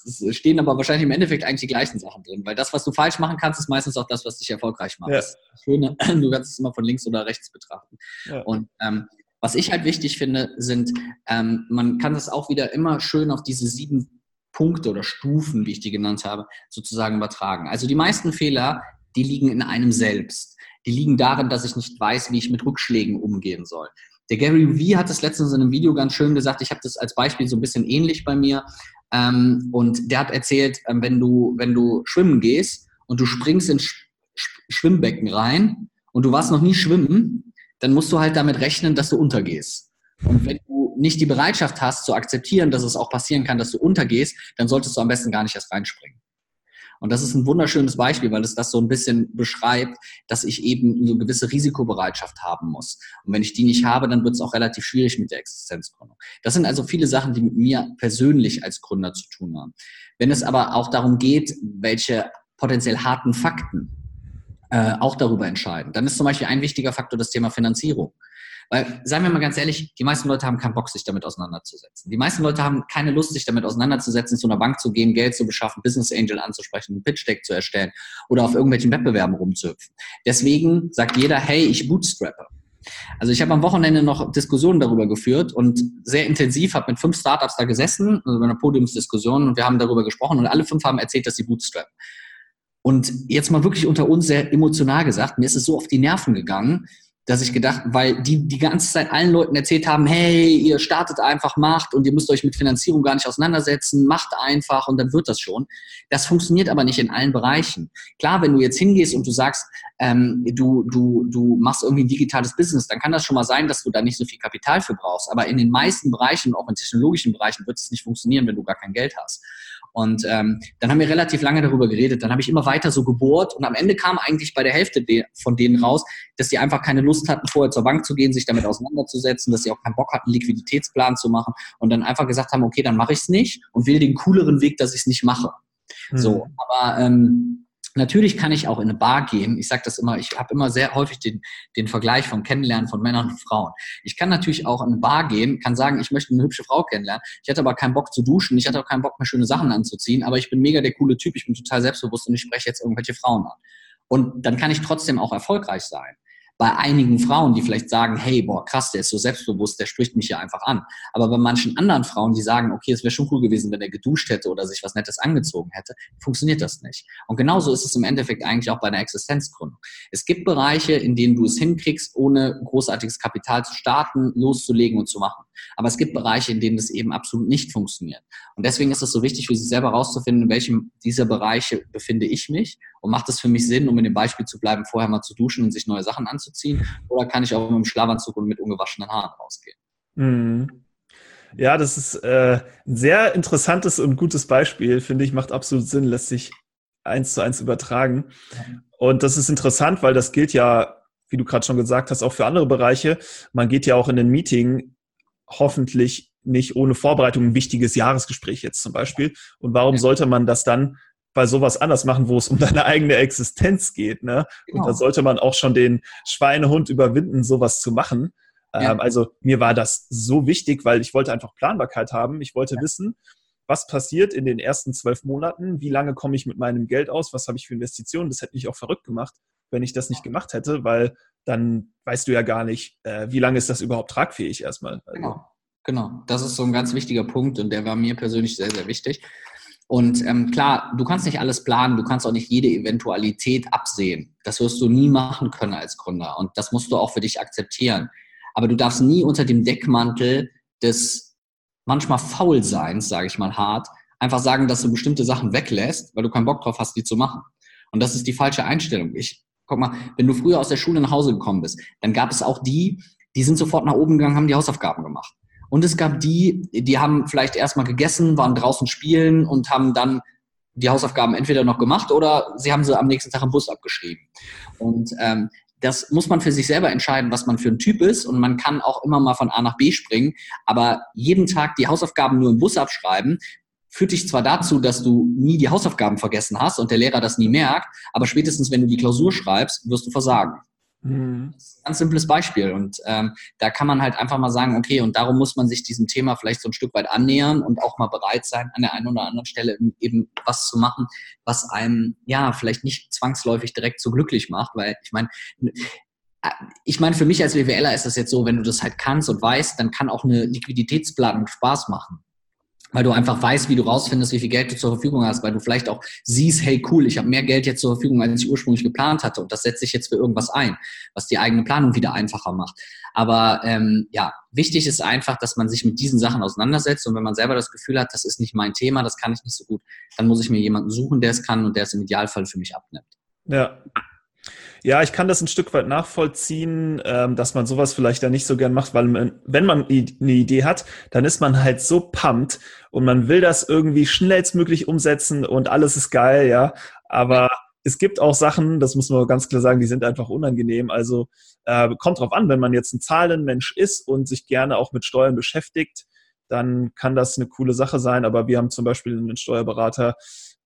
Es stehen aber wahrscheinlich im Endeffekt eigentlich die gleichen Sachen drin, weil das, was du falsch machen kannst, ist meistens auch das, was dich erfolgreich macht. Ja. Schöne, [clears throat] du kannst es immer von links oder rechts betrachten. Ja. Und ähm, was ich halt wichtig finde, sind, ähm, man kann das auch wieder immer schön auf diese sieben Punkte oder Stufen, wie ich die genannt habe, sozusagen übertragen. Also die meisten Fehler, die liegen in einem selbst. Die liegen darin, dass ich nicht weiß, wie ich mit Rückschlägen umgehen soll. Der Gary Vee hat das letztens in einem Video ganz schön gesagt. Ich habe das als Beispiel so ein bisschen ähnlich bei mir. Ähm, und der hat erzählt, ähm, wenn, du, wenn du schwimmen gehst und du springst ins Sch Schwimmbecken rein und du warst noch nie schwimmen, dann musst du halt damit rechnen, dass du untergehst. Und wenn du nicht die Bereitschaft hast zu akzeptieren, dass es auch passieren kann, dass du untergehst, dann solltest du am besten gar nicht erst reinspringen. Und das ist ein wunderschönes Beispiel, weil es das so ein bisschen beschreibt, dass ich eben eine gewisse Risikobereitschaft haben muss. Und wenn ich die nicht habe, dann wird es auch relativ schwierig mit der Existenzgründung. Das sind also viele Sachen, die mit mir persönlich als Gründer zu tun haben. Wenn es aber auch darum geht, welche potenziell harten Fakten äh, auch darüber entscheiden, dann ist zum Beispiel ein wichtiger Faktor das Thema Finanzierung. Weil, seien wir mal ganz ehrlich, die meisten Leute haben keinen Bock, sich damit auseinanderzusetzen. Die meisten Leute haben keine Lust, sich damit auseinanderzusetzen, zu einer Bank zu gehen, Geld zu beschaffen, Business Angel anzusprechen, einen Pitch Deck zu erstellen oder auf irgendwelchen Wettbewerben rumzuhüpfen. Deswegen sagt jeder, hey, ich bootstrappe. Also ich habe am Wochenende noch Diskussionen darüber geführt und sehr intensiv, habe mit fünf Startups da gesessen, also bei einer Podiumsdiskussion und wir haben darüber gesprochen und alle fünf haben erzählt, dass sie bootstrappen. Und jetzt mal wirklich unter uns sehr emotional gesagt, mir ist es so auf die Nerven gegangen, dass ich gedacht, weil die die ganze Zeit allen Leuten erzählt haben, hey, ihr startet einfach, macht und ihr müsst euch mit Finanzierung gar nicht auseinandersetzen, macht einfach und dann wird das schon. Das funktioniert aber nicht in allen Bereichen. Klar, wenn du jetzt hingehst und du sagst, ähm, du, du, du machst irgendwie ein digitales Business, dann kann das schon mal sein, dass du da nicht so viel Kapital für brauchst. Aber in den meisten Bereichen, auch in technologischen Bereichen, wird es nicht funktionieren, wenn du gar kein Geld hast. Und ähm, dann haben wir relativ lange darüber geredet. Dann habe ich immer weiter so gebohrt und am Ende kam eigentlich bei der Hälfte de von denen raus, dass die einfach keine Lust hatten, vorher zur Bank zu gehen, sich damit auseinanderzusetzen, dass sie auch keinen Bock hatten, Liquiditätsplan zu machen und dann einfach gesagt haben, okay, dann mache ich es nicht und will den cooleren Weg, dass ich es nicht mache. Mhm. So, aber ähm, Natürlich kann ich auch in eine Bar gehen. Ich sage das immer, ich habe immer sehr häufig den, den Vergleich vom Kennenlernen von Männern und Frauen. Ich kann natürlich auch in eine Bar gehen, kann sagen, ich möchte eine hübsche Frau kennenlernen. Ich hatte aber keinen Bock zu duschen, ich hatte auch keinen Bock mehr schöne Sachen anzuziehen, aber ich bin mega der coole Typ, ich bin total selbstbewusst und ich spreche jetzt irgendwelche Frauen an. Und dann kann ich trotzdem auch erfolgreich sein bei einigen Frauen, die vielleicht sagen, hey, boah, krass, der ist so selbstbewusst, der spricht mich ja einfach an. Aber bei manchen anderen Frauen, die sagen, okay, es wäre schon cool gewesen, wenn er geduscht hätte oder sich was Nettes angezogen hätte, funktioniert das nicht. Und genauso ist es im Endeffekt eigentlich auch bei einer Existenzgründung. Es gibt Bereiche, in denen du es hinkriegst, ohne großartiges Kapital zu starten, loszulegen und zu machen. Aber es gibt Bereiche, in denen das eben absolut nicht funktioniert. Und deswegen ist es so wichtig für sich selber herauszufinden, in welchem dieser Bereiche befinde ich mich und macht es für mich Sinn, um in dem Beispiel zu bleiben, vorher mal zu duschen und sich neue Sachen anzuziehen? Oder kann ich auch mit dem Schlafanzug und mit ungewaschenen Haaren rausgehen? Mhm. Ja, das ist äh, ein sehr interessantes und gutes Beispiel, finde ich, macht absolut Sinn, lässt sich eins zu eins übertragen. Und das ist interessant, weil das gilt ja, wie du gerade schon gesagt hast, auch für andere Bereiche. Man geht ja auch in ein Meeting hoffentlich nicht ohne Vorbereitung ein wichtiges Jahresgespräch jetzt zum Beispiel. Und warum sollte man das dann bei sowas anders machen, wo es um [laughs] deine eigene Existenz geht. Ne? Genau. Und da sollte man auch schon den Schweinehund überwinden, sowas zu machen. Ja. Ähm, also mir war das so wichtig, weil ich wollte einfach Planbarkeit haben. Ich wollte ja. wissen, was passiert in den ersten zwölf Monaten, wie lange komme ich mit meinem Geld aus, was habe ich für Investitionen. Das hätte mich auch verrückt gemacht, wenn ich das nicht gemacht hätte, weil dann weißt du ja gar nicht, äh, wie lange ist das überhaupt tragfähig erstmal. Also. Genau. Genau, das ist so ein ganz wichtiger Punkt und der war mir persönlich sehr, sehr wichtig. Und ähm, klar, du kannst nicht alles planen, du kannst auch nicht jede Eventualität absehen. Das wirst du nie machen können als Gründer und das musst du auch für dich akzeptieren. Aber du darfst nie unter dem Deckmantel des manchmal Faulseins, sage ich mal hart, einfach sagen, dass du bestimmte Sachen weglässt, weil du keinen Bock drauf hast, die zu machen. Und das ist die falsche Einstellung. Ich guck mal, wenn du früher aus der Schule nach Hause gekommen bist, dann gab es auch die, die sind sofort nach oben gegangen, haben die Hausaufgaben gemacht. Und es gab die, die haben vielleicht erstmal gegessen, waren draußen spielen und haben dann die Hausaufgaben entweder noch gemacht oder sie haben sie am nächsten Tag im Bus abgeschrieben. Und ähm, das muss man für sich selber entscheiden, was man für ein Typ ist. Und man kann auch immer mal von A nach B springen. Aber jeden Tag die Hausaufgaben nur im Bus abschreiben, führt dich zwar dazu, dass du nie die Hausaufgaben vergessen hast und der Lehrer das nie merkt, aber spätestens, wenn du die Klausur schreibst, wirst du versagen. Mhm. Ganz simples Beispiel. Und ähm, da kann man halt einfach mal sagen, okay, und darum muss man sich diesem Thema vielleicht so ein Stück weit annähern und auch mal bereit sein, an der einen oder anderen Stelle eben was zu machen, was einem ja vielleicht nicht zwangsläufig direkt so glücklich macht, weil ich meine, äh, ich meine, für mich als WWLer ist das jetzt so, wenn du das halt kannst und weißt, dann kann auch eine Liquiditätsplanung Spaß machen weil du einfach weißt, wie du rausfindest, wie viel Geld du zur Verfügung hast, weil du vielleicht auch siehst, hey cool, ich habe mehr Geld jetzt zur Verfügung, als ich ursprünglich geplant hatte und das setze ich jetzt für irgendwas ein, was die eigene Planung wieder einfacher macht. Aber ähm, ja, wichtig ist einfach, dass man sich mit diesen Sachen auseinandersetzt und wenn man selber das Gefühl hat, das ist nicht mein Thema, das kann ich nicht so gut, dann muss ich mir jemanden suchen, der es kann und der es im Idealfall für mich abnimmt. Ja, ja, ich kann das ein Stück weit nachvollziehen, ähm, dass man sowas vielleicht ja nicht so gern macht, weil man, wenn man eine Idee hat, dann ist man halt so pumped und man will das irgendwie schnellstmöglich umsetzen und alles ist geil, ja. Aber es gibt auch Sachen, das muss man ganz klar sagen, die sind einfach unangenehm. Also äh, kommt drauf an, wenn man jetzt ein Zahlenmensch ist und sich gerne auch mit Steuern beschäftigt, dann kann das eine coole Sache sein. Aber wir haben zum Beispiel einen Steuerberater,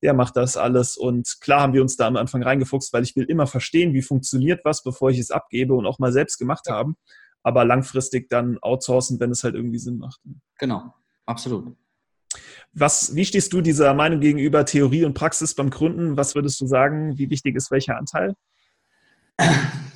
der macht das alles. Und klar haben wir uns da am Anfang reingefuchst, weil ich will immer verstehen, wie funktioniert was, bevor ich es abgebe und auch mal selbst gemacht haben. Aber langfristig dann outsourcen, wenn es halt irgendwie Sinn macht. Genau, absolut. Was, wie stehst du dieser Meinung gegenüber Theorie und Praxis beim Gründen? Was würdest du sagen? Wie wichtig ist welcher Anteil? [laughs]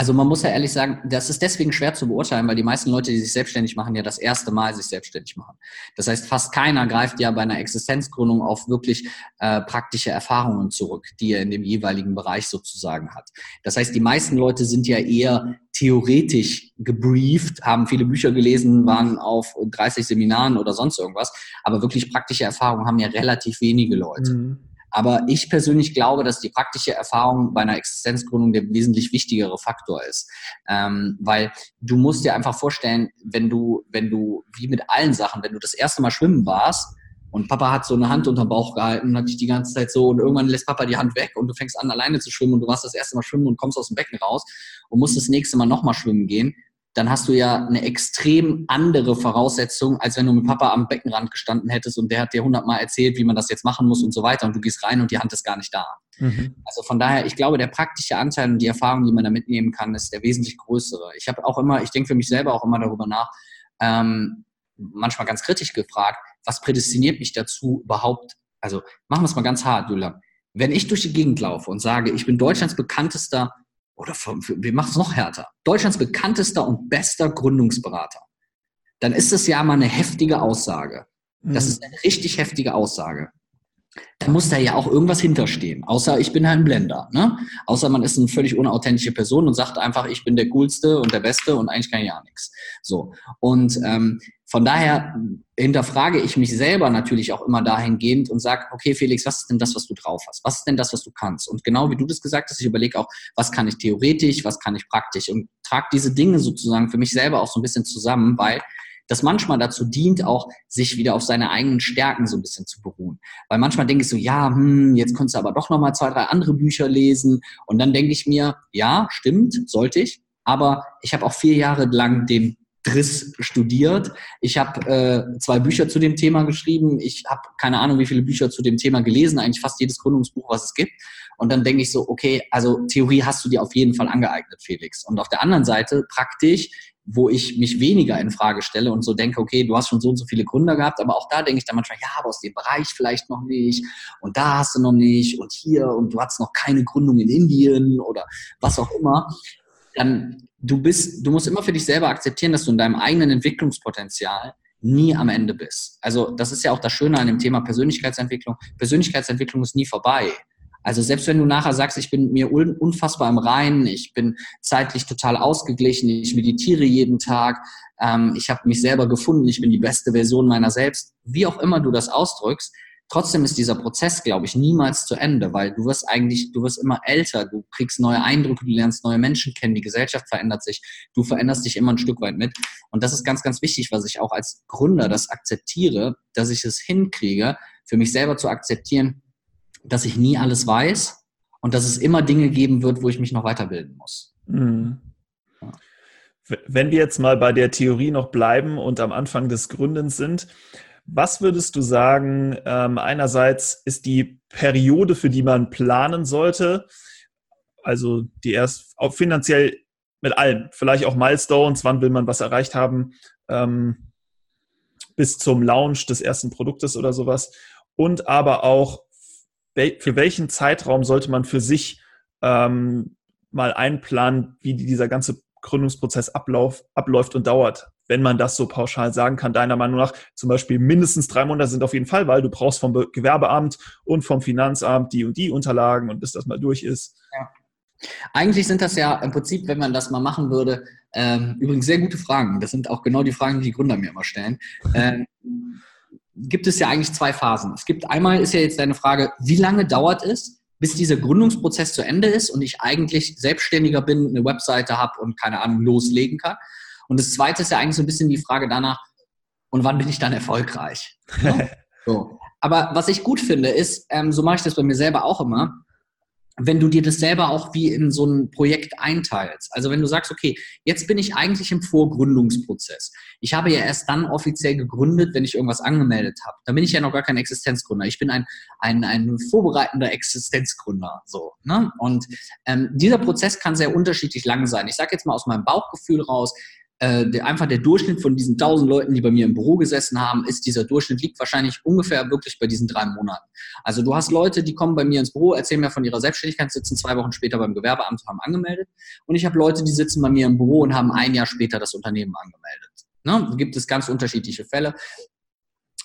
Also man muss ja ehrlich sagen, das ist deswegen schwer zu beurteilen, weil die meisten Leute, die sich selbstständig machen, ja das erste Mal sich selbstständig machen. Das heißt, fast keiner greift ja bei einer Existenzgründung auf wirklich äh, praktische Erfahrungen zurück, die er in dem jeweiligen Bereich sozusagen hat. Das heißt, die meisten Leute sind ja eher theoretisch gebrieft, haben viele Bücher gelesen, waren auf 30 Seminaren oder sonst irgendwas, aber wirklich praktische Erfahrungen haben ja relativ wenige Leute. Mhm. Aber ich persönlich glaube, dass die praktische Erfahrung bei einer Existenzgründung der wesentlich wichtigere Faktor ist. Ähm, weil du musst dir einfach vorstellen, wenn du, wenn du, wie mit allen Sachen, wenn du das erste Mal schwimmen warst, und Papa hat so eine Hand unter den Bauch gehalten und hat dich die ganze Zeit so und irgendwann lässt Papa die Hand weg und du fängst an alleine zu schwimmen und du warst das erste Mal schwimmen und kommst aus dem Becken raus und musst das nächste Mal nochmal schwimmen gehen, dann hast du ja eine extrem andere Voraussetzung, als wenn du mit Papa am Beckenrand gestanden hättest und der hat dir hundertmal erzählt, wie man das jetzt machen muss und so weiter und du gehst rein und die Hand ist gar nicht da. Mhm. Also von daher, ich glaube, der praktische Anteil und die Erfahrung, die man da mitnehmen kann, ist der wesentlich größere. Ich habe auch immer, ich denke für mich selber auch immer darüber nach, ähm, manchmal ganz kritisch gefragt, was prädestiniert mich dazu überhaupt, also machen wir es mal ganz hart, Julian. Wenn ich durch die Gegend laufe und sage, ich bin Deutschlands bekanntester oder wir machen es noch härter, Deutschlands bekanntester und bester Gründungsberater, dann ist das ja mal eine heftige Aussage. Das mhm. ist eine richtig heftige Aussage. Da muss da ja auch irgendwas hinterstehen. Außer ich bin halt ein Blender. Ne? Außer man ist eine völlig unauthentische Person und sagt einfach, ich bin der Coolste und der Beste und eigentlich kann ich ja nichts. So. Und ähm, von daher hinterfrage ich mich selber natürlich auch immer dahingehend und sage, okay, Felix, was ist denn das, was du drauf hast? Was ist denn das, was du kannst? Und genau wie du das gesagt hast, ich überlege auch, was kann ich theoretisch, was kann ich praktisch und trage diese Dinge sozusagen für mich selber auch so ein bisschen zusammen, weil das manchmal dazu dient, auch sich wieder auf seine eigenen Stärken so ein bisschen zu beruhen. Weil manchmal denke ich so, ja, hm, jetzt könntest du aber doch nochmal zwei, drei andere Bücher lesen. Und dann denke ich mir, ja, stimmt, sollte ich. Aber ich habe auch vier Jahre lang den Driss studiert. Ich habe äh, zwei Bücher zu dem Thema geschrieben. Ich habe keine Ahnung, wie viele Bücher zu dem Thema gelesen, eigentlich fast jedes Gründungsbuch, was es gibt. Und dann denke ich so, okay, also Theorie hast du dir auf jeden Fall angeeignet, Felix. Und auf der anderen Seite praktisch, wo ich mich weniger in Frage stelle und so denke, okay, du hast schon so und so viele Gründer gehabt, aber auch da denke ich dann manchmal, ja, aber aus dem Bereich vielleicht noch nicht und da hast du noch nicht und hier und du hast noch keine Gründung in Indien oder was auch immer dann du bist, du musst immer für dich selber akzeptieren, dass du in deinem eigenen Entwicklungspotenzial nie am Ende bist. Also das ist ja auch das Schöne an dem Thema Persönlichkeitsentwicklung. Persönlichkeitsentwicklung ist nie vorbei. Also selbst wenn du nachher sagst, ich bin mir unfassbar im Reinen, ich bin zeitlich total ausgeglichen, ich meditiere jeden Tag, ähm, ich habe mich selber gefunden, ich bin die beste Version meiner selbst, wie auch immer du das ausdrückst, Trotzdem ist dieser Prozess, glaube ich, niemals zu Ende, weil du wirst eigentlich, du wirst immer älter, du kriegst neue Eindrücke, du lernst neue Menschen kennen, die Gesellschaft verändert sich, du veränderst dich immer ein Stück weit mit. Und das ist ganz, ganz wichtig, was ich auch als Gründer das akzeptiere, dass ich es hinkriege, für mich selber zu akzeptieren, dass ich nie alles weiß und dass es immer Dinge geben wird, wo ich mich noch weiterbilden muss. Mhm. Wenn wir jetzt mal bei der Theorie noch bleiben und am Anfang des Gründens sind, was würdest du sagen, ähm, einerseits ist die Periode, für die man planen sollte, also die erst auch finanziell mit allem, vielleicht auch Milestones, wann will man was erreicht haben, ähm, bis zum Launch des ersten Produktes oder sowas. Und aber auch, für welchen Zeitraum sollte man für sich ähm, mal einplanen, wie dieser ganze Gründungsprozess ablauf, abläuft und dauert wenn man das so pauschal sagen kann, deiner Meinung nach zum Beispiel mindestens drei Monate sind auf jeden Fall, weil du brauchst vom Gewerbeamt und vom Finanzamt die und die Unterlagen und bis das mal durch ist. Ja. Eigentlich sind das ja im Prinzip, wenn man das mal machen würde, ähm, übrigens sehr gute Fragen. Das sind auch genau die Fragen, die die Gründer mir immer stellen. Ähm, gibt es ja eigentlich zwei Phasen. Es gibt einmal ist ja jetzt deine Frage, wie lange dauert es, bis dieser Gründungsprozess zu Ende ist und ich eigentlich selbstständiger bin, eine Webseite habe und keine Ahnung loslegen kann. Und das Zweite ist ja eigentlich so ein bisschen die Frage danach, und wann bin ich dann erfolgreich? [laughs] so. Aber was ich gut finde, ist, ähm, so mache ich das bei mir selber auch immer, wenn du dir das selber auch wie in so ein Projekt einteilst. Also wenn du sagst, okay, jetzt bin ich eigentlich im Vorgründungsprozess. Ich habe ja erst dann offiziell gegründet, wenn ich irgendwas angemeldet habe. Da bin ich ja noch gar kein Existenzgründer. Ich bin ein, ein, ein vorbereitender Existenzgründer. So, ne? Und ähm, dieser Prozess kann sehr unterschiedlich lang sein. Ich sage jetzt mal aus meinem Bauchgefühl raus, äh, der, einfach der Durchschnitt von diesen tausend Leuten, die bei mir im Büro gesessen haben, ist dieser Durchschnitt liegt wahrscheinlich ungefähr wirklich bei diesen drei Monaten. Also du hast Leute, die kommen bei mir ins Büro, erzählen mir von ihrer Selbstständigkeit, sitzen zwei Wochen später beim Gewerbeamt, haben angemeldet. Und ich habe Leute, die sitzen bei mir im Büro und haben ein Jahr später das Unternehmen angemeldet. Ne? Gibt es ganz unterschiedliche Fälle.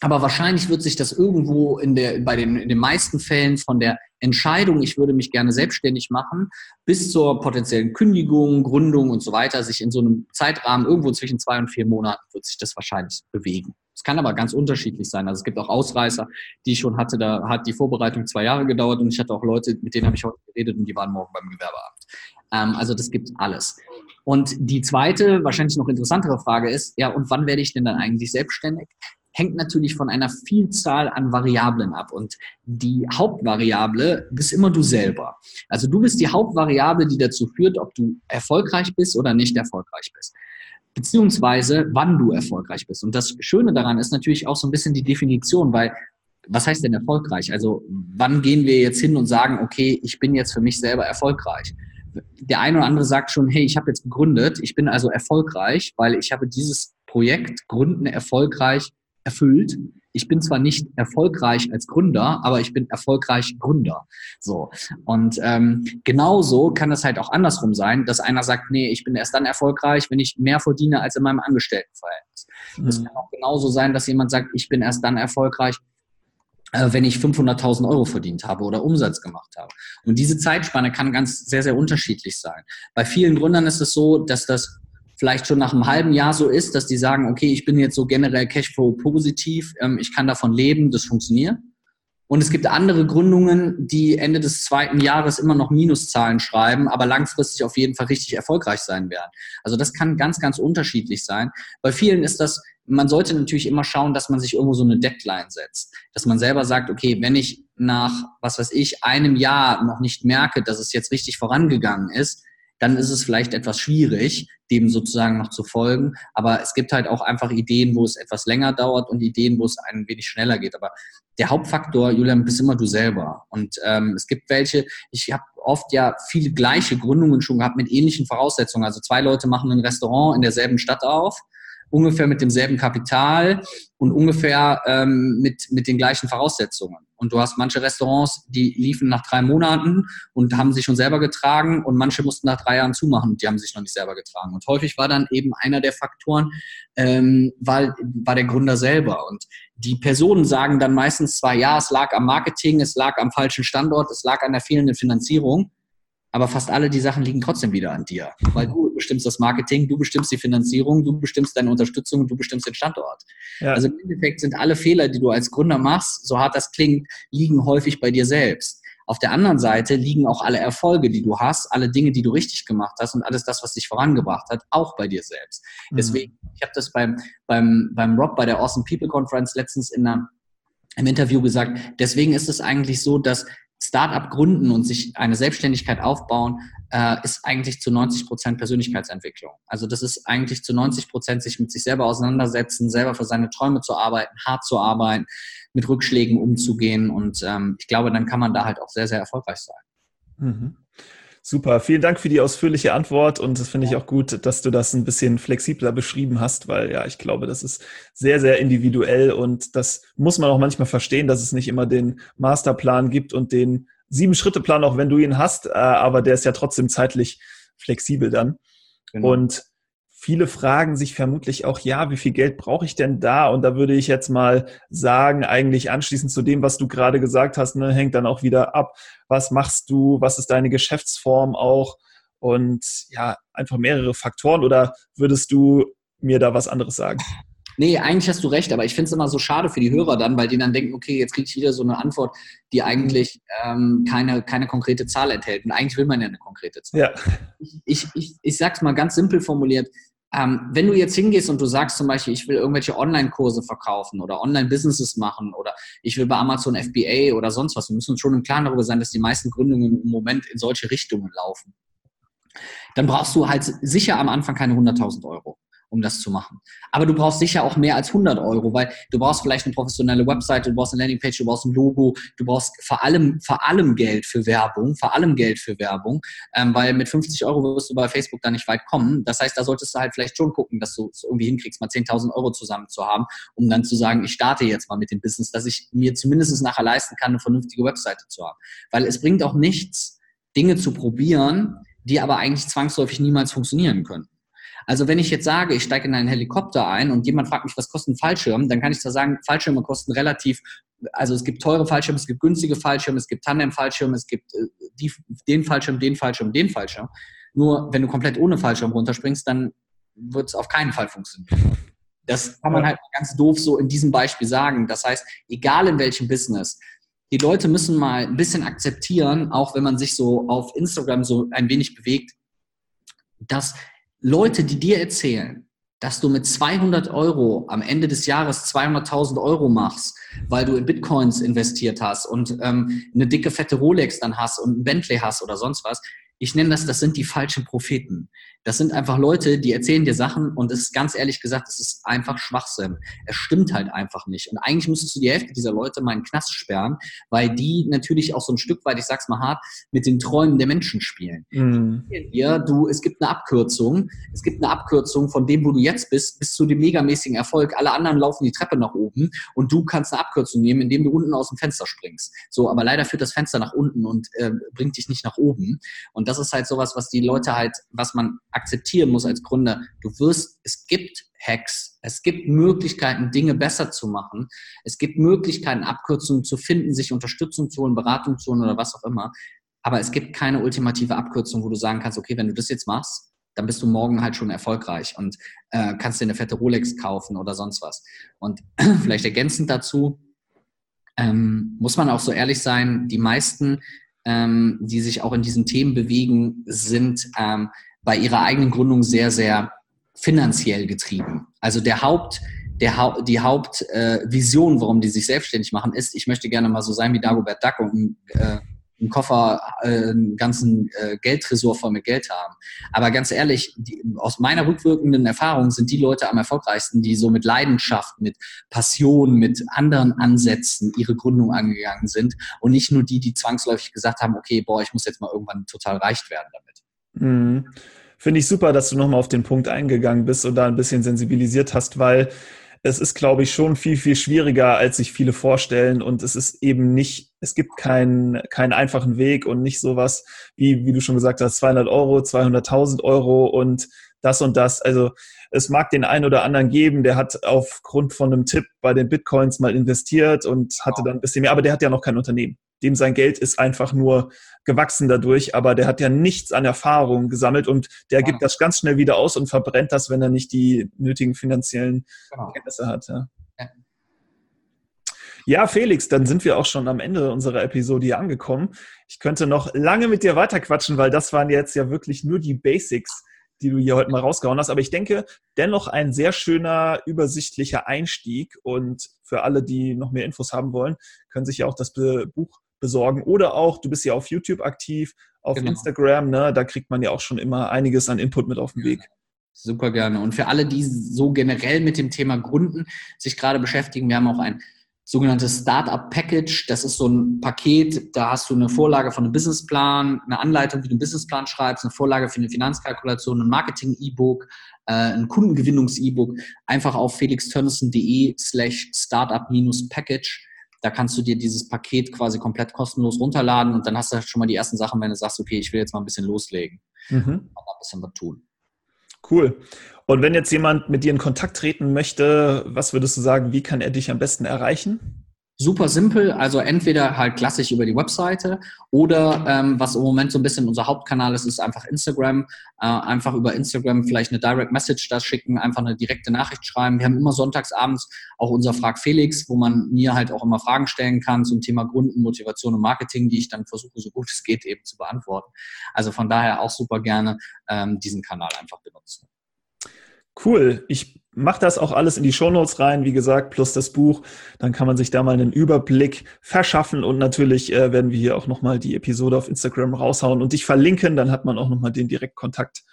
Aber wahrscheinlich wird sich das irgendwo in, der, bei den, in den meisten Fällen von der Entscheidung, ich würde mich gerne selbstständig machen, bis zur potenziellen Kündigung, Gründung und so weiter, sich in so einem Zeitrahmen irgendwo zwischen zwei und vier Monaten wird sich das wahrscheinlich bewegen. Es kann aber ganz unterschiedlich sein. Also es gibt auch Ausreißer, die ich schon hatte, da hat die Vorbereitung zwei Jahre gedauert und ich hatte auch Leute, mit denen habe ich heute geredet und die waren morgen beim Gewerbeamt. Ähm, also das gibt alles. Und die zweite, wahrscheinlich noch interessantere Frage ist, ja, und wann werde ich denn dann eigentlich selbstständig? Hängt natürlich von einer Vielzahl an Variablen ab. Und die Hauptvariable bist immer du selber. Also du bist die Hauptvariable, die dazu führt, ob du erfolgreich bist oder nicht erfolgreich bist. beziehungsweise wann du erfolgreich bist. Und das Schöne daran ist natürlich auch so ein bisschen die Definition, weil was heißt denn erfolgreich? Also wann gehen wir jetzt hin und sagen, okay, ich bin jetzt für mich selber erfolgreich? Der eine oder andere sagt schon, hey, ich habe jetzt gegründet, ich bin also erfolgreich, weil ich habe dieses Projekt Gründen erfolgreich erfüllt. Ich bin zwar nicht erfolgreich als Gründer, aber ich bin erfolgreich Gründer. So. Und ähm, genauso kann es halt auch andersrum sein, dass einer sagt, nee, ich bin erst dann erfolgreich, wenn ich mehr verdiene als in meinem Angestelltenverhältnis. Mhm. Es kann auch genauso sein, dass jemand sagt, ich bin erst dann erfolgreich, äh, wenn ich 500.000 Euro verdient habe oder Umsatz gemacht habe. Und diese Zeitspanne kann ganz sehr, sehr unterschiedlich sein. Bei vielen Gründern ist es so, dass das vielleicht schon nach einem halben Jahr so ist, dass die sagen, okay, ich bin jetzt so generell Cashflow positiv, ähm, ich kann davon leben, das funktioniert. Und es gibt andere Gründungen, die Ende des zweiten Jahres immer noch Minuszahlen schreiben, aber langfristig auf jeden Fall richtig erfolgreich sein werden. Also das kann ganz, ganz unterschiedlich sein. Bei vielen ist das, man sollte natürlich immer schauen, dass man sich irgendwo so eine Deadline setzt. Dass man selber sagt, okay, wenn ich nach, was weiß ich, einem Jahr noch nicht merke, dass es jetzt richtig vorangegangen ist, dann ist es vielleicht etwas schwierig, dem sozusagen noch zu folgen. Aber es gibt halt auch einfach Ideen, wo es etwas länger dauert und Ideen, wo es ein wenig schneller geht. Aber der Hauptfaktor, Julian, bist immer du selber. Und ähm, es gibt welche, ich habe oft ja viele gleiche Gründungen schon gehabt mit ähnlichen Voraussetzungen. Also zwei Leute machen ein Restaurant in derselben Stadt auf ungefähr mit demselben Kapital und ungefähr ähm, mit, mit den gleichen Voraussetzungen. Und du hast manche Restaurants, die liefen nach drei Monaten und haben sich schon selber getragen und manche mussten nach drei Jahren zumachen und die haben sich noch nicht selber getragen. Und häufig war dann eben einer der Faktoren, ähm, weil, war der Gründer selber. Und die Personen sagen dann meistens zwar, ja, es lag am Marketing, es lag am falschen Standort, es lag an der fehlenden Finanzierung aber fast alle die Sachen liegen trotzdem wieder an dir, weil du bestimmst das Marketing, du bestimmst die Finanzierung, du bestimmst deine Unterstützung, du bestimmst den Standort. Ja. Also im Endeffekt sind alle Fehler, die du als Gründer machst, so hart das klingt, liegen häufig bei dir selbst. Auf der anderen Seite liegen auch alle Erfolge, die du hast, alle Dinge, die du richtig gemacht hast und alles das, was dich vorangebracht hat, auch bei dir selbst. Mhm. Deswegen, ich habe das beim, beim, beim Rob bei der Awesome People Conference letztens in einer, im Interview gesagt. Deswegen ist es eigentlich so, dass Startup gründen und sich eine Selbstständigkeit aufbauen, äh, ist eigentlich zu 90 Prozent Persönlichkeitsentwicklung. Also das ist eigentlich zu 90 Prozent sich mit sich selber auseinandersetzen, selber für seine Träume zu arbeiten, hart zu arbeiten, mit Rückschlägen umzugehen und ähm, ich glaube, dann kann man da halt auch sehr, sehr erfolgreich sein. Mhm. Super, vielen Dank für die ausführliche Antwort und das finde ich auch gut, dass du das ein bisschen flexibler beschrieben hast, weil ja, ich glaube, das ist sehr, sehr individuell und das muss man auch manchmal verstehen, dass es nicht immer den Masterplan gibt und den Sieben-Schritte-Plan, auch wenn du ihn hast, äh, aber der ist ja trotzdem zeitlich flexibel dann. Genau. Und viele fragen sich vermutlich auch, ja, wie viel Geld brauche ich denn da? Und da würde ich jetzt mal sagen, eigentlich anschließend zu dem, was du gerade gesagt hast, ne, hängt dann auch wieder ab, was machst du, was ist deine Geschäftsform auch und ja, einfach mehrere Faktoren oder würdest du mir da was anderes sagen? Nee, eigentlich hast du recht, aber ich finde es immer so schade für die Hörer dann, weil die dann denken, okay, jetzt kriege ich wieder so eine Antwort, die eigentlich ähm, keine, keine konkrete Zahl enthält. Und eigentlich will man ja eine konkrete Zahl. Ja. Ich, ich, ich, ich sag's mal ganz simpel formuliert, ähm, wenn du jetzt hingehst und du sagst zum Beispiel, ich will irgendwelche Online-Kurse verkaufen oder Online-Businesses machen oder ich will bei Amazon FBA oder sonst was, wir müssen uns schon im Klaren darüber sein, dass die meisten Gründungen im Moment in solche Richtungen laufen. Dann brauchst du halt sicher am Anfang keine 100.000 Euro um das zu machen. Aber du brauchst sicher auch mehr als 100 Euro, weil du brauchst vielleicht eine professionelle Website, du brauchst eine Landingpage, du brauchst ein Logo, du brauchst vor allem, vor allem Geld für Werbung, vor allem Geld für Werbung, ähm, weil mit 50 Euro wirst du bei Facebook da nicht weit kommen. Das heißt, da solltest du halt vielleicht schon gucken, dass du es irgendwie hinkriegst, mal 10.000 Euro zusammen zu haben, um dann zu sagen, ich starte jetzt mal mit dem Business, dass ich mir zumindest nachher leisten kann, eine vernünftige Webseite zu haben. Weil es bringt auch nichts, Dinge zu probieren, die aber eigentlich zwangsläufig niemals funktionieren können. Also wenn ich jetzt sage, ich steige in einen Helikopter ein und jemand fragt mich, was kostet ein Fallschirm, dann kann ich zwar sagen, Fallschirme kosten relativ, also es gibt teure Fallschirme, es gibt günstige Fallschirme, es gibt Tandem-Fallschirme, es gibt äh, die, den Fallschirm, den Fallschirm, den Fallschirm. Nur wenn du komplett ohne Fallschirm runterspringst, dann wird es auf keinen Fall funktionieren. Das kann man halt ganz doof so in diesem Beispiel sagen. Das heißt, egal in welchem Business, die Leute müssen mal ein bisschen akzeptieren, auch wenn man sich so auf Instagram so ein wenig bewegt, dass Leute, die dir erzählen, dass du mit 200 Euro am Ende des Jahres 200.000 Euro machst, weil du in Bitcoins investiert hast und ähm, eine dicke, fette Rolex dann hast und ein Bentley hast oder sonst was, ich nenne das, das sind die falschen Propheten. Das sind einfach Leute, die erzählen dir Sachen und es ist ganz ehrlich gesagt, es ist einfach Schwachsinn. Es stimmt halt einfach nicht. Und eigentlich müsstest du die Hälfte dieser Leute mal in den Knast sperren, weil die natürlich auch so ein Stück weit, ich sag's mal hart, mit den Träumen der Menschen spielen. Mhm. Ja, du, es gibt eine Abkürzung. Es gibt eine Abkürzung von dem, wo du jetzt bist, bis zu dem megamäßigen Erfolg. Alle anderen laufen die Treppe nach oben und du kannst eine Abkürzung nehmen, indem du unten aus dem Fenster springst. So, aber leider führt das Fenster nach unten und äh, bringt dich nicht nach oben. Und das ist halt sowas, was die Leute halt, was man akzeptieren muss als Gründer. Du wirst, es gibt Hacks, es gibt Möglichkeiten, Dinge besser zu machen. Es gibt Möglichkeiten, Abkürzungen zu finden, sich Unterstützung zu holen, Beratung zu holen oder was auch immer. Aber es gibt keine ultimative Abkürzung, wo du sagen kannst, okay, wenn du das jetzt machst, dann bist du morgen halt schon erfolgreich und äh, kannst dir eine fette Rolex kaufen oder sonst was. Und [clears throat] vielleicht ergänzend dazu, ähm, muss man auch so ehrlich sein, die meisten, ähm, die sich auch in diesen Themen bewegen, sind ähm, bei ihrer eigenen Gründung sehr, sehr finanziell getrieben. Also der Haupt, der ha die Hauptvision, äh, warum die sich selbstständig machen, ist, ich möchte gerne mal so sein wie Dagobert Duck und äh, einen Koffer, äh, einen ganzen äh, Geldtresor voll mit Geld haben. Aber ganz ehrlich, die, aus meiner rückwirkenden Erfahrung sind die Leute am erfolgreichsten, die so mit Leidenschaft, mit Passion, mit anderen Ansätzen ihre Gründung angegangen sind und nicht nur die, die zwangsläufig gesagt haben, okay, boah, ich muss jetzt mal irgendwann total reich werden damit. Mhm. Finde ich super, dass du nochmal auf den Punkt eingegangen bist und da ein bisschen sensibilisiert hast, weil es ist, glaube ich, schon viel, viel schwieriger, als sich viele vorstellen. Und es ist eben nicht, es gibt keinen, keinen einfachen Weg und nicht sowas wie, wie du schon gesagt hast, 200 Euro, 200.000 Euro und das und das. Also es mag den einen oder anderen geben, der hat aufgrund von einem Tipp bei den Bitcoins mal investiert und hatte dann ein bisschen mehr, aber der hat ja noch kein Unternehmen dem sein Geld ist einfach nur gewachsen dadurch, aber der hat ja nichts an Erfahrung gesammelt und der gibt das ganz schnell wieder aus und verbrennt das, wenn er nicht die nötigen finanziellen genau. Kenntnisse hat. Ja. Ja. Felix, dann sind wir auch schon am Ende unserer Episode hier angekommen. Ich könnte noch lange mit dir weiterquatschen, weil das waren jetzt ja wirklich nur die Basics, die du hier heute mal rausgehauen hast. Aber ich denke, dennoch ein sehr schöner, übersichtlicher Einstieg. Und für alle, die noch mehr Infos haben wollen, können sich ja auch das Buch besorgen. Oder auch, du bist ja auf YouTube aktiv, auf genau. Instagram, ne? da kriegt man ja auch schon immer einiges an Input mit auf den Weg. Super gerne. Und für alle, die so generell mit dem Thema Gründen sich gerade beschäftigen, wir haben auch ein sogenanntes Startup Package. Das ist so ein Paket, da hast du eine Vorlage von einem Businessplan, eine Anleitung, wie du einen Businessplan schreibst, eine Vorlage für eine Finanzkalkulation, ein Marketing-E-Book, äh, ein Kundengewinnungs-E-Book. Einfach auf felixtörnissen.de slash startup-package da kannst du dir dieses Paket quasi komplett kostenlos runterladen und dann hast du schon mal die ersten Sachen, wenn du sagst, okay, ich will jetzt mal ein bisschen loslegen mhm. und ein bisschen was tun. Cool. Und wenn jetzt jemand mit dir in Kontakt treten möchte, was würdest du sagen, wie kann er dich am besten erreichen? Super simpel, also entweder halt klassisch über die Webseite oder ähm, was im Moment so ein bisschen unser Hauptkanal ist, ist einfach Instagram. Äh, einfach über Instagram vielleicht eine Direct Message da schicken, einfach eine direkte Nachricht schreiben. Wir haben immer sonntagsabends auch unser Frag Felix, wo man mir halt auch immer Fragen stellen kann zum Thema Gründen, Motivation und Marketing, die ich dann versuche, so gut es geht, eben zu beantworten. Also von daher auch super gerne ähm, diesen Kanal einfach benutzen. Cool. Ich mache das auch alles in die Shownotes rein, wie gesagt, plus das Buch. Dann kann man sich da mal einen Überblick verschaffen und natürlich äh, werden wir hier auch nochmal die Episode auf Instagram raushauen und dich verlinken. Dann hat man auch nochmal den Direktkontakt.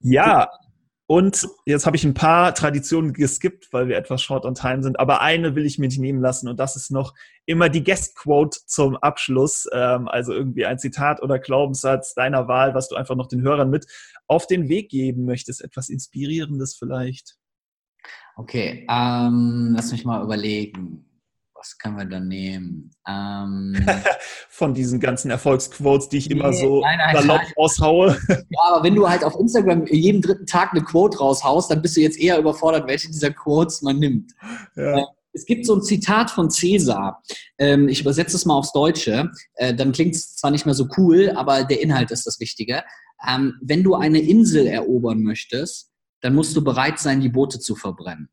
Ja, und jetzt habe ich ein paar Traditionen geskippt, weil wir etwas short on time sind. Aber eine will ich mir nicht nehmen lassen und das ist noch immer die Guest Quote zum Abschluss. Ähm, also irgendwie ein Zitat oder Glaubenssatz deiner Wahl, was du einfach noch den Hörern mit auf den Weg geben möchtest. Etwas Inspirierendes vielleicht. Okay, ähm, lass mich mal überlegen was können wir da nehmen? Ähm, [laughs] Von diesen ganzen Erfolgsquotes, die ich nee, immer so nein, nein, salopp nein. raushaue. [laughs] Ja, aber wenn du halt auf Instagram jeden dritten Tag eine Quote raushaust, dann bist du jetzt eher überfordert, welche dieser Quotes man nimmt. Ja. Äh, es gibt so ein Zitat von Cäsar. Ähm, ich übersetze es mal aufs Deutsche. Äh, dann klingt es zwar nicht mehr so cool, aber der Inhalt ist das Wichtige. Ähm, wenn du eine Insel erobern möchtest, dann musst du bereit sein, die Boote zu verbrennen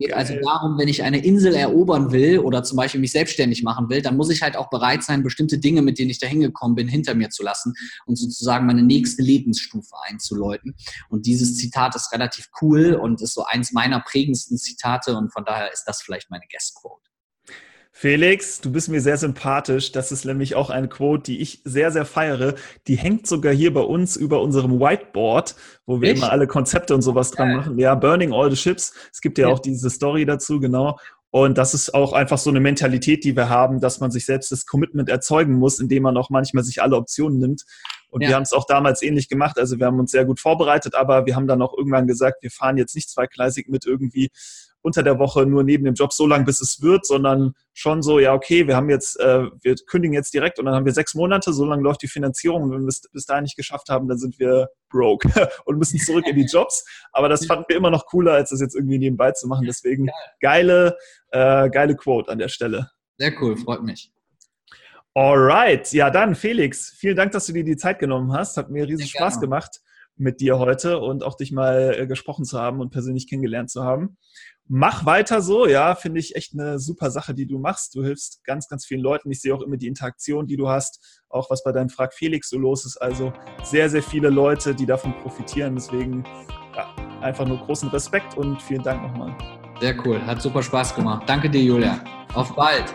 geht also darum, wenn ich eine Insel erobern will oder zum Beispiel mich selbstständig machen will, dann muss ich halt auch bereit sein, bestimmte Dinge, mit denen ich da hingekommen bin, hinter mir zu lassen und sozusagen meine nächste Lebensstufe einzuläuten. Und dieses Zitat ist relativ cool und ist so eins meiner prägendsten Zitate und von daher ist das vielleicht meine Guest Quote. Felix, du bist mir sehr sympathisch. Das ist nämlich auch eine Quote, die ich sehr, sehr feiere. Die hängt sogar hier bei uns über unserem Whiteboard, wo wir Echt? immer alle Konzepte und sowas dran machen. Ja, Burning All the Ships. Es gibt ja, ja auch diese Story dazu, genau. Und das ist auch einfach so eine Mentalität, die wir haben, dass man sich selbst das Commitment erzeugen muss, indem man auch manchmal sich alle Optionen nimmt. Und ja. wir haben es auch damals ähnlich gemacht. Also wir haben uns sehr gut vorbereitet, aber wir haben dann auch irgendwann gesagt, wir fahren jetzt nicht zweigleisig mit irgendwie unter der Woche nur neben dem Job so lange, bis es wird, sondern schon so, ja, okay, wir haben jetzt, äh, wir kündigen jetzt direkt und dann haben wir sechs Monate, so lange läuft die Finanzierung und wenn wir es bis dahin nicht geschafft haben, dann sind wir broke [laughs] und müssen zurück in die Jobs. Aber das fanden wir immer noch cooler, als das jetzt irgendwie nebenbei zu machen. Deswegen geile, äh, geile Quote an der Stelle. Sehr cool, freut mich. Alright, ja dann Felix, vielen Dank, dass du dir die Zeit genommen hast. Hat mir riesen Spaß gemacht mit dir heute und auch dich mal äh, gesprochen zu haben und persönlich kennengelernt zu haben mach weiter so, ja, finde ich echt eine super Sache, die du machst. Du hilfst ganz, ganz vielen Leuten. Ich sehe auch immer die Interaktion, die du hast, auch was bei deinem Frag Felix so los ist. Also sehr, sehr viele Leute, die davon profitieren. Deswegen ja, einfach nur großen Respekt und vielen Dank nochmal. Sehr cool, hat super Spaß gemacht. Danke dir, Julia. Auf bald.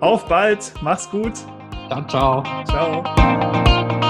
Auf bald, mach's gut. Ciao, ciao. Ciao.